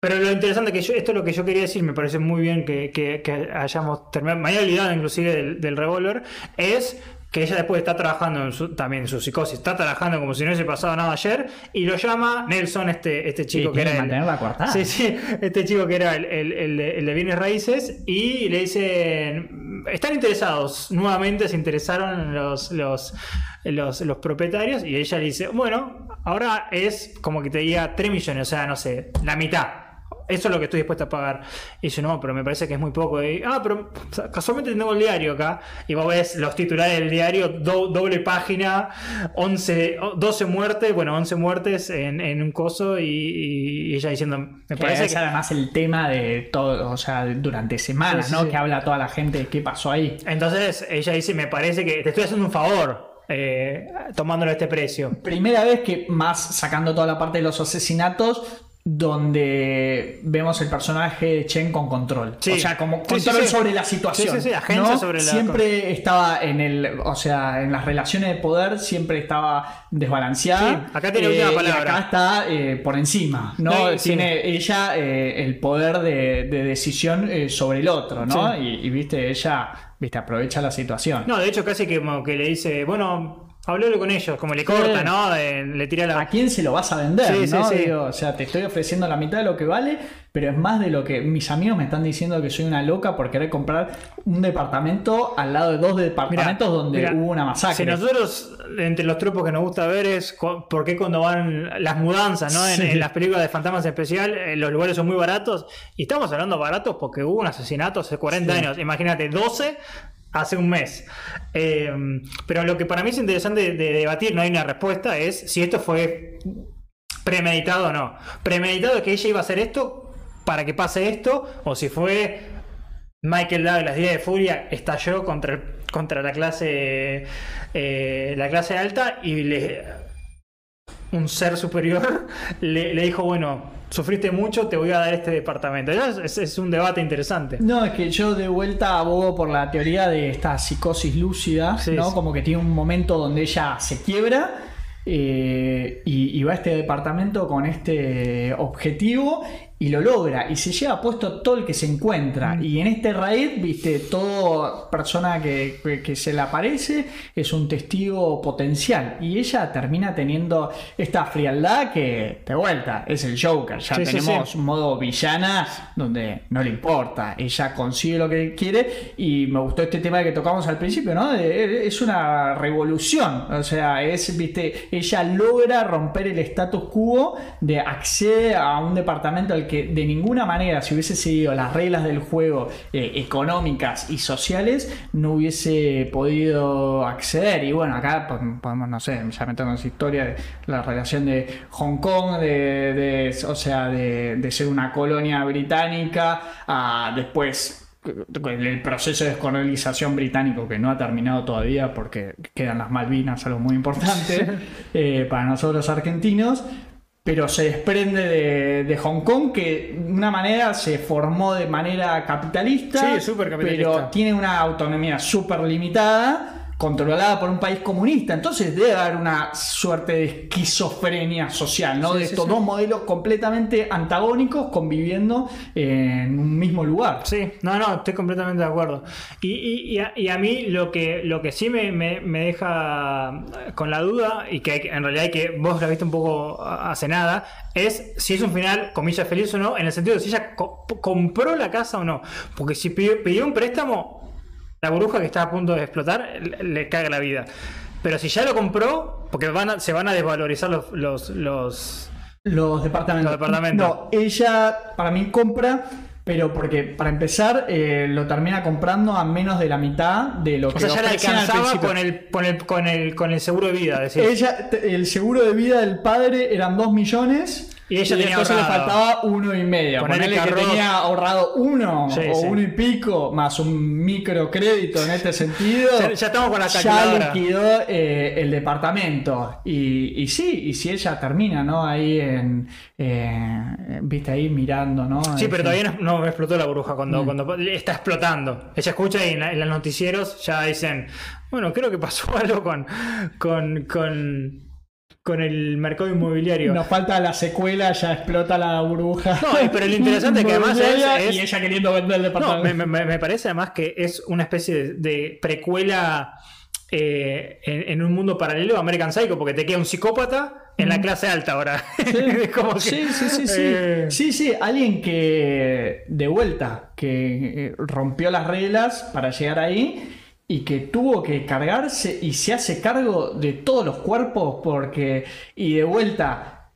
Pero lo interesante que yo, esto es lo que yo quería decir, me parece muy bien que, que- que hayamos terminado, me había olvidado inclusive del, del revólver, es que ella después está trabajando en su, también en su psicosis, está trabajando como si no hubiese pasado nada ayer, y lo llama Nelson, este, este chico Sí, que era el, cortada. Sí, sí, este chico que era el, el- el de- el de bienes raíces y le dicen, están interesados, nuevamente se interesaron los, los, los, los propietarios y ella le dice, bueno, ahora es como que te diga 3 millones, o sea, no sé, la mitad. Eso es lo que estoy dispuesto a pagar. Y dice, no, pero me parece que es muy poco. Y, ah, pero casualmente tengo el diario acá. Y vos ves los titulares del diario, do- doble página, 11, o- 12 muertes, bueno, 11 muertes en, en un coso. Y, y ella diciendo, me Que parece es que... además el tema de todo, o sea, durante semanas, sí, ¿no? sí. Que habla toda la gente de qué pasó ahí. Entonces ella dice, me parece que te estoy haciendo un favor eh, tomándolo a este precio. Primera vez que, más sacando toda la parte de los asesinatos, donde vemos el personaje de Chen con control. Sí. O sea, como sí, control sí. sobre la situación. Sí, sí, sí, agencia ¿no? sobre la- Siempre estaba en el, o sea, en las relaciones de poder siempre estaba desbalanceada. Sí, acá tiene última y palabra. acá está eh, por encima, ¿no? Y- tiene ella eh, el poder de, de decisión eh, sobre el otro, ¿no? Y, y, viste, ella, viste, aprovecha la situación. No, de hecho casi que como que le dice, bueno, hablale con ellos, como le corta, ¿no? Le tira la... ¿A quién se lo vas a vender? Sí, ¿no? sí. Digo, o sea, te estoy ofreciendo la mitad de lo que vale, pero es más de lo que mis amigos me están diciendo que soy una loca por querer comprar un departamento al lado de dos departamentos donde hubo una masacre. Si nosotros, entre los tropos que nos gusta ver es por qué cuando van las mudanzas, ¿no? En, en las películas de fantasmas especial, eh, los lugares son muy baratos. Y estamos hablando baratos porque hubo un asesinato hace 40 Sí. años. Imagínate, 12 hace un mes. Eh, pero lo que para mí es interesante de, de debatir, no hay una respuesta, es si esto fue premeditado o no. Premeditado es que ella iba a hacer esto para que pase esto, o si fue Michael Douglas, Día de Furia, estalló contra, contra la clase eh, la clase alta y le un ser superior le, le dijo, bueno, sufriste mucho, te voy a dar este departamento. Es, un debate interesante. No, es que yo de vuelta abogo por la teoría de esta psicosis lúcida, Sí, ¿no? sí. Como que tiene un momento donde ella se quiebra eh, y, y va a este departamento con este objetivo y lo logra y se lleva puesto todo el que se encuentra. Y en este raid, viste, toda persona que, que, se le aparece es un testigo potencial. Y ella termina teniendo esta frialdad que, de vuelta, es el Joker. Ya tenemos un modo villana donde no le importa. Ella consigue lo que quiere. Y me gustó este tema que tocamos al principio, ¿no? es una revolución. O sea, es, viste, ella logra romper el status quo de acceder a un departamento al que de ninguna manera, si hubiese seguido las reglas del juego eh, económicas y sociales, no hubiese podido acceder. Y bueno, acá podemos, no sé, ya metemos historia de la relación de Hong Kong, de, o sea, de, ser una colonia británica, a después el proceso de descolonización británico que no ha terminado todavía porque quedan las Malvinas, algo muy importante eh, para nosotros argentinos, pero se desprende de, Hong Kong que de una manera se formó de manera capitalista, pero tiene una autonomía súper limitada controlada por un país comunista. Entonces debe haber una suerte de esquizofrenia social, ¿no? de estos dos modelos completamente antagónicos conviviendo en un mismo lugar. Sí, no, no, estoy completamente de acuerdo. Y, a, mí lo que, lo que sí me, deja con la duda, y que en realidad hay que, vos la viste un poco hace nada, es si es un final, comillas, feliz o no, en el sentido de si ella compró la casa o no. Porque si pidió un préstamo, la burbuja que está a punto de explotar le, caga la vida. Pero si ya lo compró, porque van se van a desvalorizar los, los, los, los departamentos. No, ella para mí compra, pero porque para empezar eh, lo termina comprando a menos de la mitad de lo que O sea, ya le alcanzaba con el, con, el, con, el, con el seguro de vida. Ella, el seguro de vida del padre eran 2 millones y ella tenía le faltaba uno y medio. Ponerle que tenía ahorrado uno o uno y pico, más un microcrédito en este sentido. ya, estamos con la Ya liquidó eh, el departamento. Y, sí, y si ella termina, ¿no? Ahí en. Eh, viste ahí mirando, ¿no? Sí, pero todavía no, explotó la burbuja cuando, mm. cuando está explotando. Ella escucha y en, en los noticieros ya dicen. Bueno, creo que pasó algo con, con, con con el mercado inmobiliario. Nos falta la secuela, ya explota la burbuja. No, pero lo interesante es que además es, Y ella queriendo vender el departamento. me, parece además que es una especie de, precuela eh, en, un mundo paralelo American Psycho, porque te queda un psicópata en la clase alta ahora. Sí, sí, sí, sí, eh, sí. Sí, alguien que de vuelta, que eh, rompió las reglas para llegar ahí y que tuvo que cargarse y se hace cargo de todos los cuerpos porque, y de vuelta,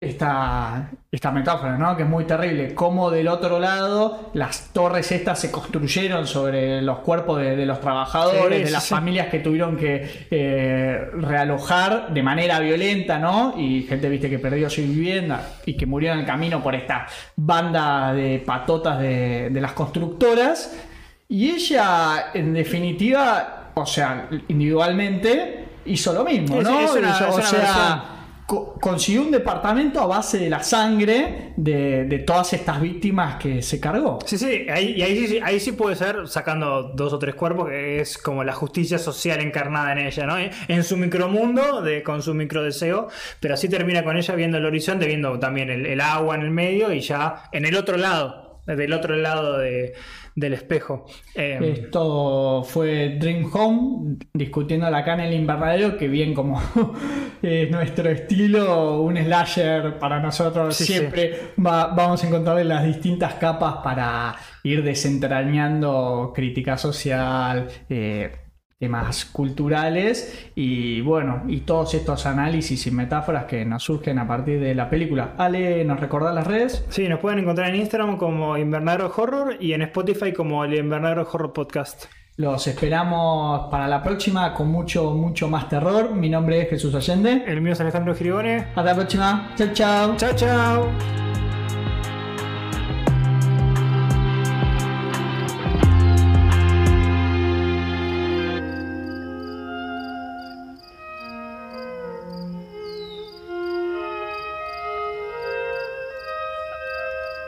esta, esta metáfora, ¿no? Que es muy terrible, como del otro lado las torres estas se construyeron sobre los cuerpos de, los trabajadores, de las familias que tuvieron que eh, realojar de manera violenta, ¿no? Y gente, viste, que perdió su vivienda y que murió en el camino por esta banda de patotas de, de las constructoras y ella, en definitiva, o sea, individualmente, hizo lo mismo, ¿no? o sea, consiguió un departamento a base de la sangre de, todas estas víctimas que se cargó. Sí, sí, ahí, y ahí, ahí, sí puede ser sacando dos o tres cuerpos, que es como la justicia social encarnada en ella, ¿no? En su micromundo, de, con su microdeseo, pero así termina con ella viendo el horizonte, viendo también el agua en el medio y ya en el otro lado, del otro lado de del espejo. Em, Esto fue Dream Home, discutiendo acá en el invernadero, que bien como es nuestro estilo, un slasher para nosotros siempre vamos a encontrar las distintas capas para ir desentrañando crítica social, eh, temas culturales y bueno, y todos estos análisis y metáforas que nos surgen a partir de la película. Ale, ¿nos recordás las redes? Sí, nos pueden encontrar en Instagram como Invernadero Horror y en Spotify como el Invernadero Horror Podcast. Los esperamos para la próxima con mucho, mucho más terror. Mi nombre es Jesús Allende. El mío es Alejandro Giribone. Hasta la próxima. Chao, chao. Chao, chao.